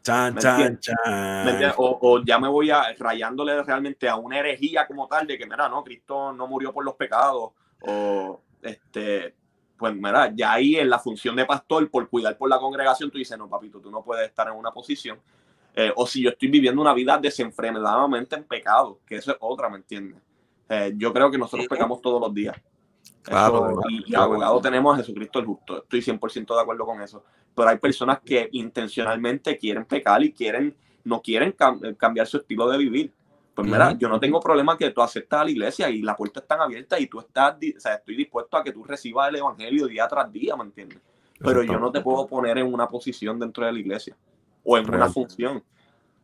S1: Chan, chan, chan.
S2: O, ya me voy a rayándole realmente a una herejía como tal de que, mira, no, Cristo no murió por los pecados. O, este, pues, mira, ya ahí en la función de pastor, por cuidar por la congregación, tú dices, no, papito, tú no puedes estar en una posición. Eh, o si yo estoy viviendo una vida desenfrenadamente en pecado, que eso es otra, ¿me entiendes? Eh, yo creo que nosotros pecamos todos los días. Claro, y, abogado tenemos a Jesucristo el justo. Estoy 100% de acuerdo con eso. Pero hay personas que intencionalmente quieren pecar y quieren, no quieren cambiar su estilo de vivir. Pues mira, yo no tengo problema que tú aceptas a la iglesia y la puerta está abierta y tú estás, o sea, estoy dispuesto a que tú recibas el evangelio día tras día, ¿me entiendes? Pero yo no te puedo poner en una posición dentro de la iglesia o en una función.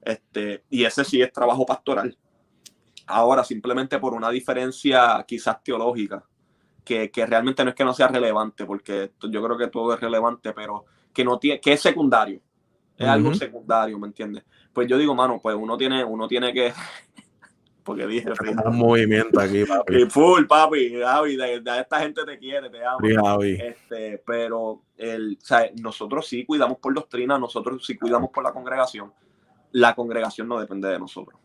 S2: Este, y ese sí es trabajo pastoral. Ahora, simplemente por una diferencia quizás teológica, que, que, realmente no es que no sea relevante, porque yo creo que todo es relevante, pero que no tiene, que es secundario. Es algo secundario, ¿me entiendes? Pues yo digo, mano, pues uno tiene, uno tiene que. Porque dije,
S1: un movimiento aquí, *laughs* papi.
S2: Full, papi, Javi, de, esta gente te quiere, te amo. Este, pero el, o sea, nosotros sí cuidamos por doctrina, nosotros sí cuidamos por la congregación. La congregación no depende de nosotros.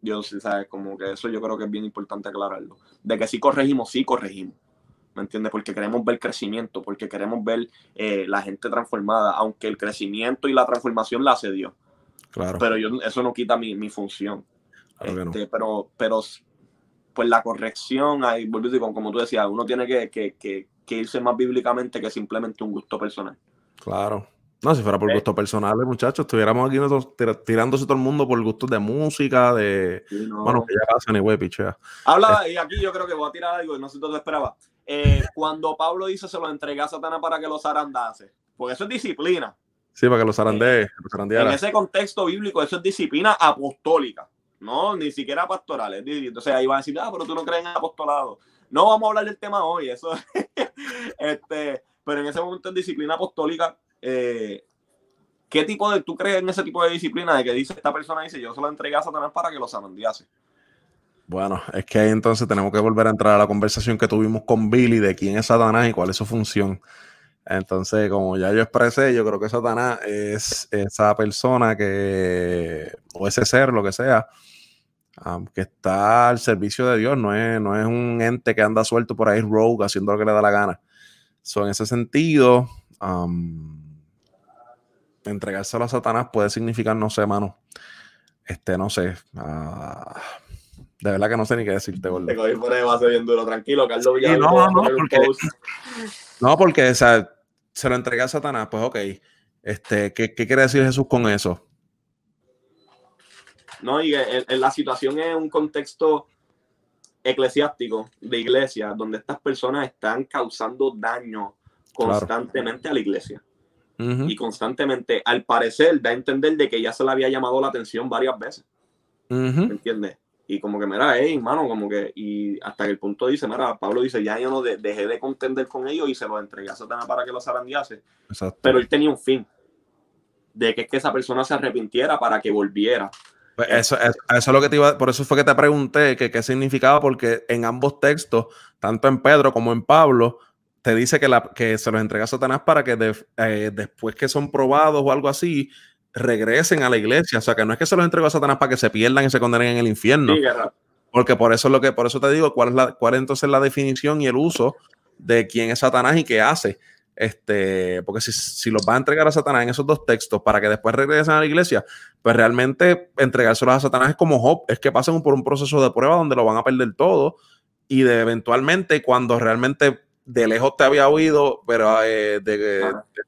S2: Yo, ¿sabes? Como que eso yo creo que es bien importante aclararlo. De que sí corregimos, sí corregimos. ¿Me entiendes? Porque queremos ver crecimiento, porque queremos ver eh, la gente transformada, aunque el crecimiento y la transformación la hace Dios. Claro. Pero yo, eso no quita mi, mi función. Este, pero, pero, pues la corrección, ahí, como tú decías, uno tiene que, que, que, que irse más bíblicamente que simplemente un gusto personal.
S1: Claro. No, si fuera por gusto personal, muchachos, estuviéramos aquí nosotros tirándose todo el mundo por gustos de música, de. Bueno, que ya ni güey, pichea.
S2: Habla, y aquí yo creo que voy a tirar algo, no sé si tú te esperabas. Eh, cuando Pablo dice se lo entrega a Satanás para que los arandase, porque eso es disciplina.
S1: Sí, para que los arandee.
S2: Eh, en ese contexto bíblico, eso es disciplina apostólica, no, ni siquiera pastoral. Entonces ahí van a decir, ah, pero tú no crees en apostolado. No vamos a hablar del tema hoy, eso. *laughs* este, pero en ese momento en disciplina apostólica eh, ¿qué tipo de, tú crees en ese tipo de disciplina de que dice esta persona, dice, yo se lo entregué a Satanás para que lo samandiase?
S1: Bueno, es que ahí entonces tenemos que volver a entrar a la conversación que tuvimos con Billy de quién es Satanás y cuál es su función. Entonces, como ya yo expresé, yo creo que Satanás es esa persona que, o ese ser, lo que sea, que está al servicio de Dios, no es, no es un ente que anda suelto por ahí rogue haciendo lo que le da la gana. So, en ese sentido, entregárselo a Satanás puede significar, no sé, mano. Este, no sé. Ah, de verdad que no sé ni qué decirte,
S2: gordo. Te cogí por ahí, va a ser bien duro. Tranquilo, Carlos
S1: Villalobos. no, no, no, porque, no, porque o sea, se lo entrega a Satanás. Pues, ok. Este, ¿qué, ¿Qué quiere decir Jesús con eso?
S2: No, y la situación es un contexto eclesiástico de iglesia donde estas personas están causando daño constantemente a la iglesia y constantemente, al parecer, da a entender de que ya se le había llamado la atención varias veces. ¿Me entiendes? Y como que, mira, hey, hermano, como que, y hasta que el punto dice, mira, Pablo dice, ya yo no dejé de contender con ellos y se los entregué a Satanás para que los zarandease. Pero él tenía un fin, de que, que esa persona se arrepintiera para que volviera.
S1: Pues eso, eso, es lo que te iba, por eso fue que te pregunté que qué significaba, porque en ambos textos, tanto en Pedro como en Pablo, te dice que, la, que se los entrega a Satanás para que eh, después que son probados o algo así, regresen a la iglesia. O sea, que no es que se los entregó a Satanás para que se pierdan y se condenen en el infierno. porque por eso es lo que, por eso te digo, cuál es la, cuál es entonces la definición y el uso de quién es Satanás y qué hace. Este, porque si, si los va a entregar a Satanás en esos dos textos para que después regresen a la iglesia, pues realmente entregárselos a Satanás es como Job, es que pasen por un proceso de prueba donde lo van a perder todo y de eventualmente cuando realmente de lejos te había oído, pero eh, de, de,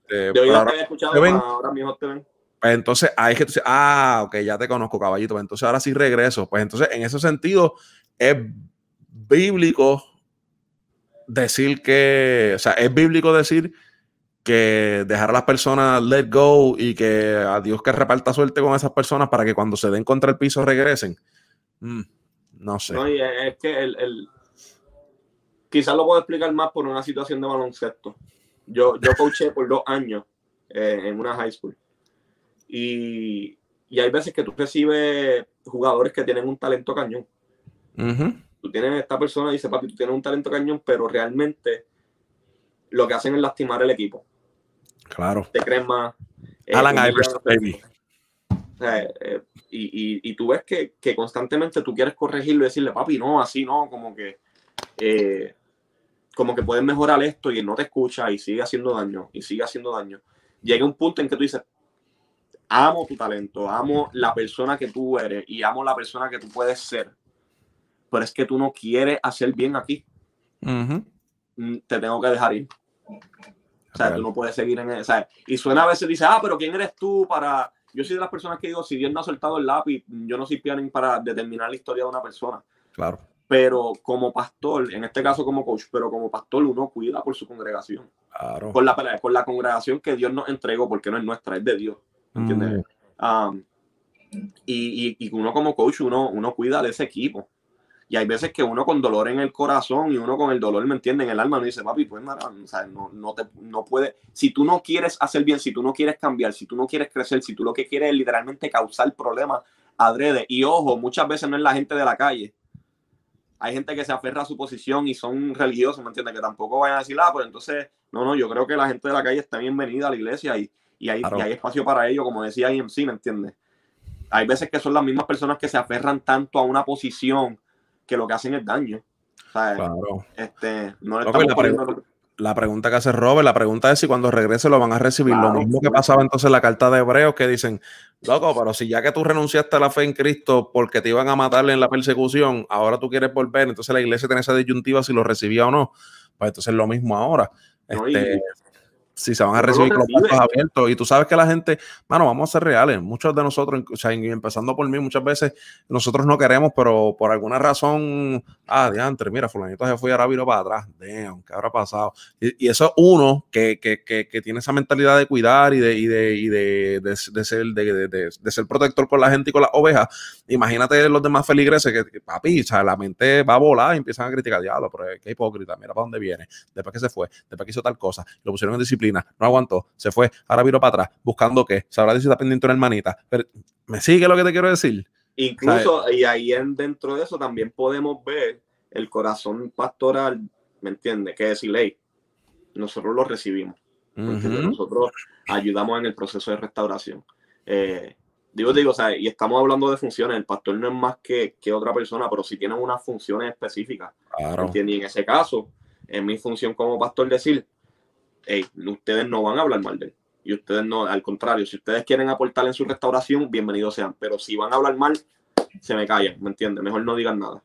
S1: de, ahora, te escuchado, ahora mismo te ven. Pues entonces, ahí es que tú dices, ah, ok, ya te conozco, caballito. Pues entonces ahora sí regreso. Pues entonces, en ese sentido, es bíblico decir que, o sea, es bíblico decir que dejar a las personas let go y que a Dios que reparta suerte con esas personas para que cuando se den contra el piso regresen. Mm, no sé.
S2: Es que el, quizás lo puedo explicar más por una situación de baloncesto. Yo, yo coaché por dos años eh, en una high school. Y, y, hay veces que tú recibes jugadores que tienen un talento cañón. Tú tienes esta persona y dice, papi, tú tienes un talento cañón, pero realmente lo que hacen es lastimar el equipo.
S1: Claro.
S2: Te crees más.
S1: Eh, Alan Iverson, baby.
S2: Eh, y, y, y, tú ves que, que, constantemente tú quieres corregirlo y decirle, papi, no, así no, como que como que puedes mejorar esto y él no te escucha y sigue haciendo daño y sigue haciendo daño. Llega un punto en que tú dices, amo tu talento, amo la persona que tú eres y amo la persona que tú puedes ser, pero es que tú no quieres hacer bien aquí. Mm, te tengo que dejar ir. O sea, tú no puedes seguir en eso. Y suena a veces, dice, ah, pero ¿quién eres tú para...? Yo soy de las personas que digo, si Dios no ha soltado el lápiz, yo no soy pianin para determinar la historia de una persona.
S1: Claro
S2: pero como pastor, en este caso como coach, pero como pastor uno cuida por su congregación.
S1: Claro.
S2: Por, la, por la congregación que Dios nos entregó, porque no es nuestra, es de Dios. ¿Entiendes? Mm. Um, y, y, uno como coach, uno, uno cuida de ese equipo. Y hay veces que uno con dolor en el corazón y uno con el dolor, ¿me entiende? En el alma, no dice, papi, pues nada, no, no, te, no puede. Si tú no quieres hacer bien, si tú no quieres cambiar, si tú no quieres crecer, si tú lo que quieres es literalmente causar problemas adrede. Y ojo, muchas veces no es la gente de la calle hay gente que se aferra a su posición y son religiosos, ¿me entiendes? Que tampoco vayan a decir, ah, pues entonces, no, no, yo creo que la gente de la calle está bienvenida a la iglesia y, y, hay, hay espacio para ello, como decía IMC, ¿me entiendes? hay veces que son las mismas personas que se aferran tanto a una posición que lo que hacen es daño. claro. este, no le estamos
S1: poniendo la pregunta que hace Robert, la pregunta es si cuando regrese lo van a recibir. lo mismo que pasaba entonces en la carta de Hebreos, que dicen, loco, pero si ya que tú renunciaste a la fe en Cristo porque te iban a matarle en la persecución, ahora tú quieres volver, entonces la iglesia tiene esa disyuntiva si lo recibía o no. Pues entonces es lo mismo ahora. Este, si se van a recibir con los brazos abiertos. Y tú sabes que la gente, bueno, vamos a ser reales. Muchos de nosotros, o sea, empezando por mí, muchas veces nosotros no queremos, pero por alguna razón, ah, diantre, mira, fulanito se fue y ahora vino para atrás. Damn, ¿qué habrá pasado? Y, eso es uno que, que, que, que, tiene esa mentalidad de cuidar y de, y de, y de, de, ser, de, ser protector con la gente y con las ovejas. Imagínate los demás feligreses que, papi, o sea, la mente va a volar y empiezan a criticar, diablo, pero qué hipócrita, mira para dónde viene, después que se fue, después que hizo tal cosa, lo pusieron en disciplina no aguantó, se fue, ahora vino para atrás, buscando qué, sabrá si está pendiente una hermanita. Pero, ¿Me sigue lo que te quiero decir?
S2: Incluso, y ahí en, dentro de eso también podemos ver el corazón pastoral, ¿me entiendes? Que es ley. Nosotros lo recibimos. Nosotros ayudamos en el proceso de restauración. Eh, digo, digo, o sea, y estamos hablando de funciones. El pastor no es más que, que otra persona, pero sí tiene unas funciones específicas. Claro. Y en ese caso, en mi función como pastor, decir, ustedes no van a hablar mal de él. Y ustedes no, al contrario, si ustedes quieren aportar en su restauración, bienvenidos sean. Pero si van a hablar mal, se me callan, ¿me entiendes? Mejor no digan nada.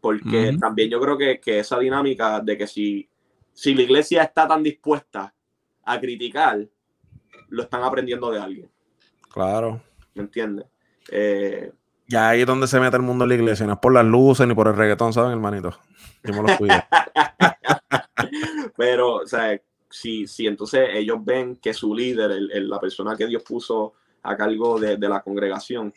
S2: Porque también yo creo que, esa dinámica de que si, si la iglesia está tan dispuesta a criticar, lo están aprendiendo de alguien.
S1: Claro.
S2: ¿Me entiendes? Eh,
S1: ya ahí es donde se mete el mundo en la iglesia, no es por las luces ni por el reggaetón, ¿saben, hermanito? Yo me lo cuido. *laughs*
S2: Pero, o sea, si, si entonces ellos ven que su líder, la persona que Dios puso a cargo de, la congregación,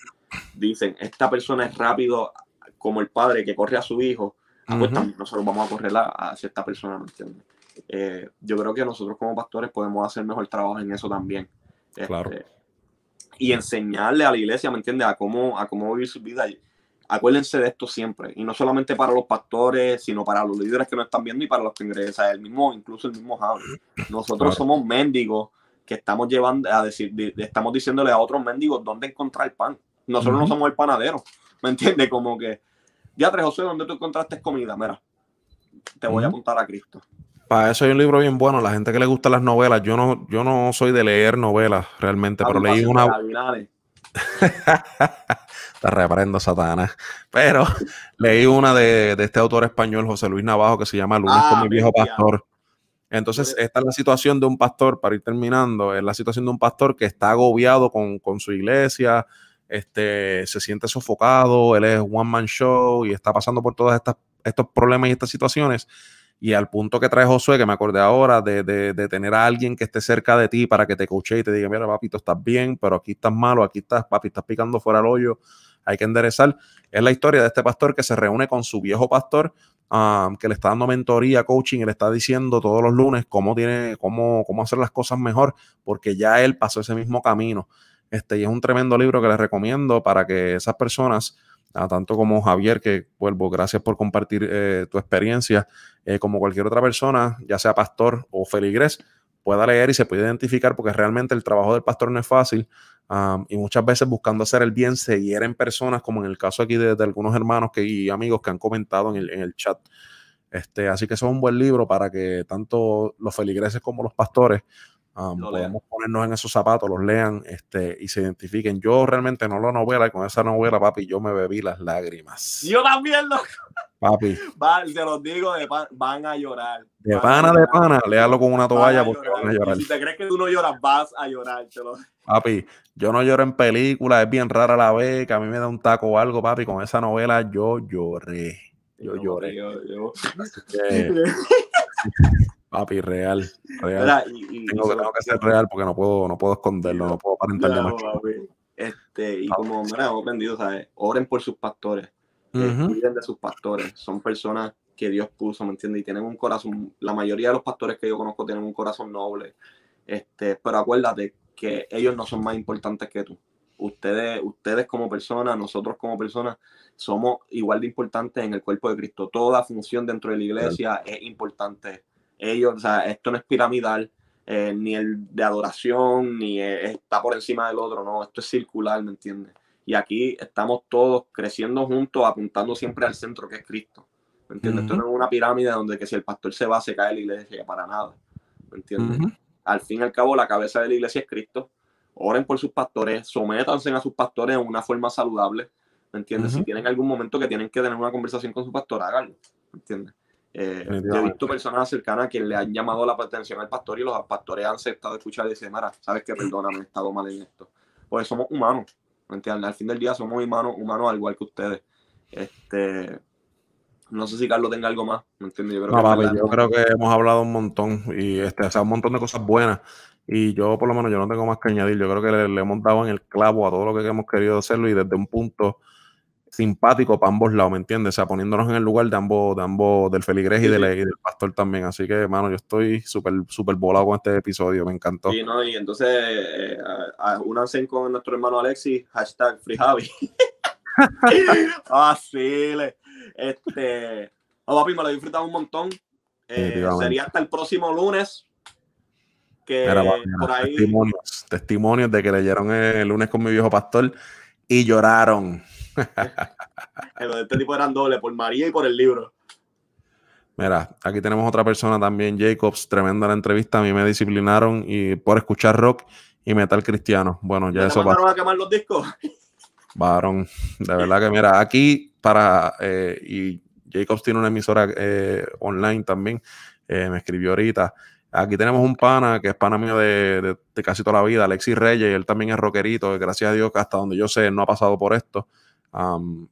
S2: dicen, esta persona es rápido como el padre que corre a su hijo, ah, pues también nosotros vamos a correr hacia esta persona, ¿me entiendes? Eh, yo creo que nosotros como pastores podemos hacer mejor trabajo en eso también.
S1: Claro.
S2: Este, y enseñarle a la iglesia, ¿me entiendes? A cómo, a cómo vivir su vida acuérdense de esto siempre, y no solamente para los pastores, sino para los líderes que nos están viendo y para los que ingresan, el mismo, incluso el mismo Javi. Nosotros somos mendigos que estamos llevando a decir, estamos diciéndole a otros mendigos dónde encontrar pan. Nosotros no somos el panadero, ¿me entiendes? Como que, ya tres José, ¿dónde tú encontraste comida? Mira, te voy a apuntar a Cristo.
S1: Para eso hay un libro bien bueno. La gente que le gusta las novelas, yo no, yo no soy de leer novelas realmente, pero leí una. *laughs* Te reprendo, Satanás. Pero *laughs* leí una de, este autor español, José Luis Navajo, que se llama Lunes con mi ah, viejo pastor. Entonces, esta es la situación de un pastor, para ir terminando, es la situación de un pastor que está agobiado con, su iglesia, este, se siente sofocado, él es one man show y está pasando por todos estos problemas y estas situaciones y al punto que trae Josué, que me acordé ahora, de, de, tener a alguien que esté cerca de ti para que te coche y te diga, mira, papito, estás bien, pero aquí estás malo, aquí estás, papi, estás picando fuera el hoyo, hay que enderezar. Es la historia de este pastor que se reúne con su viejo pastor, um, que le está dando mentoría, coaching, y le está diciendo todos los lunes cómo, tiene, cómo, cómo hacer las cosas mejor, porque ya él pasó ese mismo camino. Este, y es un tremendo libro que les recomiendo para que esas personas tanto como Javier, que vuelvo, gracias por compartir eh, tu experiencia, eh, como cualquier otra persona, ya sea pastor o feligres, pueda leer y se puede identificar, porque realmente el trabajo del pastor no es fácil. Y muchas veces buscando hacer el bien se hieren personas, como en el caso aquí de, algunos hermanos que, y amigos que han comentado en el, en el chat. Este, así que eso es un buen libro para que tanto los feligreses como los pastores podemos ponernos en esos zapatos, los lean este, y se identifiquen. Yo realmente no lo novela y con esa novela, papi, yo me bebí las lágrimas.
S2: Yo también, loco.
S1: Papi.
S2: Va, te los digo, van a llorar.
S1: De pana, de pana, léalo con una toalla porque van a llorar.
S2: si te crees que tú no lloras, vas a llorar.
S1: Papi, yo no lloro en películas, es bien rara la vez que a mí me da un taco o algo, papi. Con esa novela yo lloré. Yo, lloré. Yo, *laughs* Papi, real. real. tengo, que, ser real porque no puedo, no puedo esconderlo, no puedo aparentarle más.
S2: Este, y como me hemos aprendido, ¿sabes? Oren por sus pastores. Eh, cuiden de sus pastores. Son personas que Dios puso, ¿me entiendes? Y tienen un corazón, la mayoría de los pastores que yo conozco tienen un corazón noble. Este, pero acuérdate que ellos no son más importantes que tú. Ustedes, ustedes como personas, nosotros como personas, somos igual de importantes en el cuerpo de Cristo. Toda función dentro de la iglesia es importante ellos, o sea, esto no es piramidal, eh, ni el de adoración, ni está por encima del otro, no, esto es circular, ¿me entiendes? Y aquí estamos todos creciendo juntos, apuntando siempre al centro que es Cristo. ¿Me entiendes? Esto no es una pirámide donde que si el pastor se va, se cae la iglesia, para nada. ¿Me entiendes? Al fin y al cabo, la cabeza de la iglesia es Cristo. Oren por sus pastores, sométanse a sus pastores en una forma saludable. ¿Me entiendes? Si tienen algún momento que tienen que tener una conversación con su pastor, háganlo. ¿Me entiendes? Eh, he visto personas cercanas que le han llamado la atención al pastor y los pastores han aceptado escuchar y decir, Mara, sabes que perdóname, he estado mal en esto. Pues somos humanos, ¿me entiendes? Al fin del día somos humanos, humanos al igual que ustedes. Este, no sé si Carlos tenga algo más, ¿me entiendes?
S1: Yo creo, que, yo creo que hemos hablado un montón y este, o sea, un montón de cosas buenas. Y yo, por lo menos, yo no tengo más que añadir. Yo creo que le, le hemos dado en el clavo a todo lo que hemos querido hacerlo y desde un punto simpático para ambos lados, ¿me entiendes? O sea, poniéndonos en el lugar de ambos, de ambos, del feligrés y, del, del pastor también. Así que, mano, yo estoy súper, súper volado con este episodio, me encantó.
S2: Sí, no, y entonces, eh, únanse con nuestro hermano Alexis, hashtag FreeJavi. *laughs* ah, sí, este, oh, papi, me lo he disfrutado un montón. Eh, sería hasta el próximo lunes. Que por ahí...
S1: testimonios, testimonios de que leyeron el lunes con mi viejo pastor y lloraron. *laughs*
S2: este tipo eran doble, por María y por el libro.
S1: Mira, aquí tenemos otra persona también, Jacobs, tremenda la entrevista. A mí me disciplinaron y por escuchar rock y metal cristiano. Bueno, ya eso
S2: va. a quemar los discos? *laughs*
S1: Varón, de verdad que mira, aquí para, eh, y Jacobs tiene una emisora eh, online también, eh, me escribió ahorita. Aquí tenemos un pana que es pana mío de, casi toda la vida, Alexis Reyes, y él también es rockerito, gracias a Dios hasta donde yo sé no ha pasado por esto.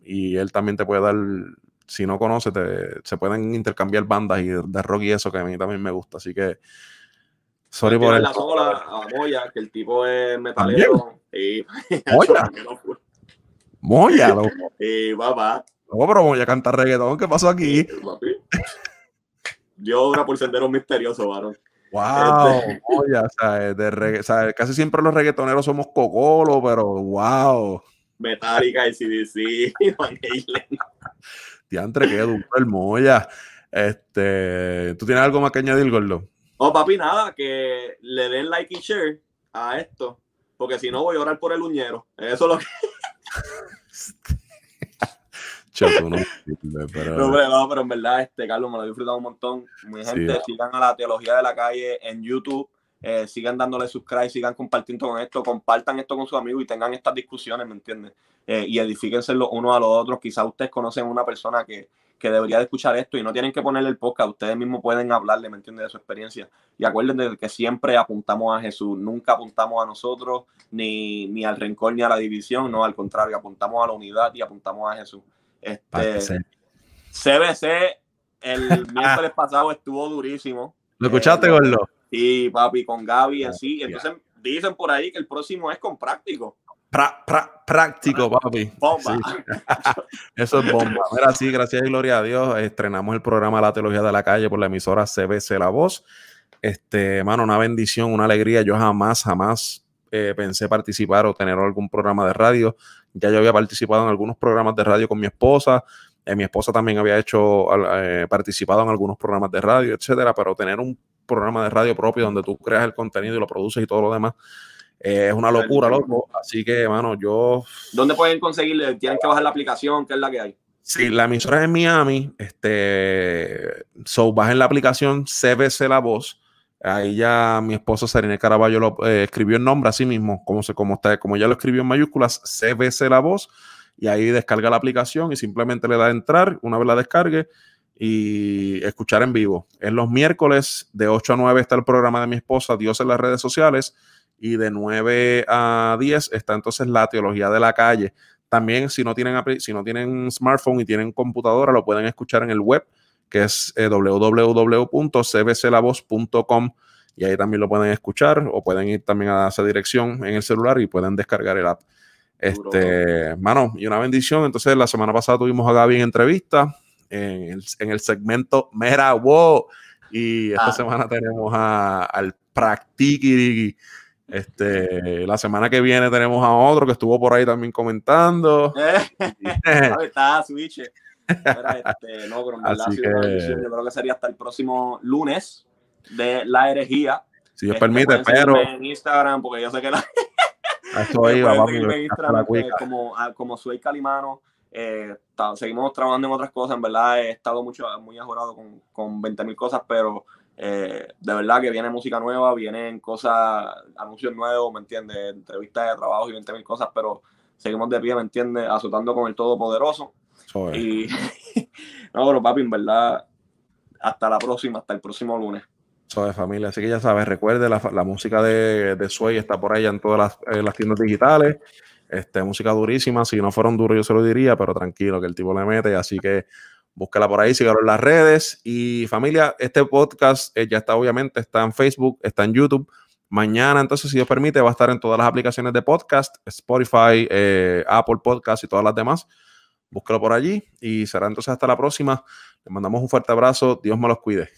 S1: Y él también te puede dar, si no conoces, se pueden intercambiar bandas y de rock y eso que a mí también me gusta. Así que,
S2: sorry por la sola a Moya, que el tipo es metalero. Y,
S1: Moya. *laughs* Moya, *laughs* loco.
S2: Y papá.
S1: No, pero Moya canta reggaetón. ¿Qué pasó aquí?
S2: Yo obra por senderos misteriosos, varón.
S1: Wow, Moya, o sea, de o sea, casi siempre los reggaetoneros somos cocolo, pero wow.
S2: Metallica, CDC, *laughs* Van Halen.
S1: Diantre, qué duro el Moya. Este, ¿tú tienes algo más que añadir, Gordo?
S2: Oh, papi, nada, que le den like y share a esto, porque si no voy a orar por el uñero. Eso es lo que. *laughs*
S1: no,
S2: pero... No, pero en verdad, este Carlos me lo he disfrutado un montón. Mi gente, sigan a la teología de la calle en YouTube. Eh, sigan dándole subscribe, sigan compartiendo con esto, compartan esto con sus amigos y tengan estas discusiones, ¿me entiendes? Eh, y edifíquense los unos a los otros. Quizás ustedes conocen una persona que, que debería de escuchar esto y no tienen que ponerle el podcast, ustedes mismos pueden hablarle, ¿me entiendes? De su experiencia. Y acuérdense que siempre apuntamos a Jesús, nunca apuntamos a nosotros, ni, ni al rencor, ni a la división, no, al contrario, apuntamos a la unidad y apuntamos a Jesús. Este, CBC el *laughs* miércoles pasado estuvo durísimo.
S1: ¿Lo escuchaste, eh, lo
S2: Sí, papi, con Gaby, así. Entonces dicen por ahí que el próximo es con práctico
S1: práctico, papi.
S2: Bomba. *laughs* *laughs*
S1: Eso es bomba. Mira, sí, gracias y gloria a Dios. Estrenamos el programa La Teología de la Calle por la emisora CBC La Voz. Este, mano, una bendición, una alegría. Yo jamás, jamás eh, pensé participar o tener algún programa de radio. Ya yo había participado en algunos programas de radio con mi esposa. Eh, mi esposa también había hecho, eh, participado en algunos programas de radio, etcétera. Pero tener un programa de radio propio donde tú creas el contenido y lo produces y todo lo demás eh, es una locura, loco. Así que, mano, yo.
S2: ¿Dónde pueden conseguirle? Tienen que bajar la aplicación, ¿qué es la que hay?
S1: Sí, la emisora es en Miami. Este, so, bajen la aplicación CBC La Voz. Ahí ya mi esposa Serena Caraballo lo eh, escribió el nombre así mismo, como, se, como, está, como ya lo escribió en mayúsculas, CBC La Voz. Y ahí descarga la aplicación y simplemente le da a entrar. Una vez la descargue, y escuchar en vivo. Es los miércoles de 8 a 9 está el programa de mi esposa, Dios en las redes sociales y de 9 a 10 está entonces la teología de la calle. También si no tienen, si no tienen smartphone y tienen computadora, lo pueden escuchar en el web, que es eh, www.cbclavoz.com y ahí también lo pueden escuchar o pueden ir también a esa dirección en el celular y pueden descargar el app. Este, mano, y una bendición. Entonces, la semana pasada tuvimos a Gaby en entrevista en el, segmento Mera Wow. Y esta ah. semana tenemos a, al Practiqui este, la semana que viene tenemos a otro que estuvo por ahí también comentando. *laughs* *laughs*
S2: Está Switch. Este, no, pero en yo creo que sería hasta el próximo lunes de la herejía.
S1: Si Dios permite, pero.
S2: En Instagram, porque yo sé que la, en Instagram,
S1: cuica.
S2: como, ah, como soy Calimano. Eh, seguimos trabajando en otras cosas, en verdad he estado mucho, muy ajorado con, con 20 mil cosas, pero eh, de verdad que viene música nueva, vienen cosas, anuncios nuevos, ¿me entiendes? Entrevistas de trabajo y 20 mil cosas, pero seguimos de pie, ¿me entiendes? Azotando con el Todopoderoso. Y *laughs* no, pero papi, en verdad, hasta la próxima, hasta el próximo lunes.
S1: Eso de familia. Así que ya sabes, recuerde, la, la música de, de Sway está por ahí en todas las, eh, las tiendas digitales. Este, música durísima. Si no fueron duros, yo se lo diría, pero tranquilo, que el tipo le mete. Así que búsquela por ahí, sígalo en las redes. Y familia, este podcast eh, ya está, obviamente, está en Facebook, está en YouTube. Mañana, entonces, si Dios permite, va a estar en todas las aplicaciones de podcast, Spotify, eh, Apple Podcast y todas las demás. Búsquelo por allí y será entonces hasta la próxima. Les mandamos un fuerte abrazo. Dios me los cuide.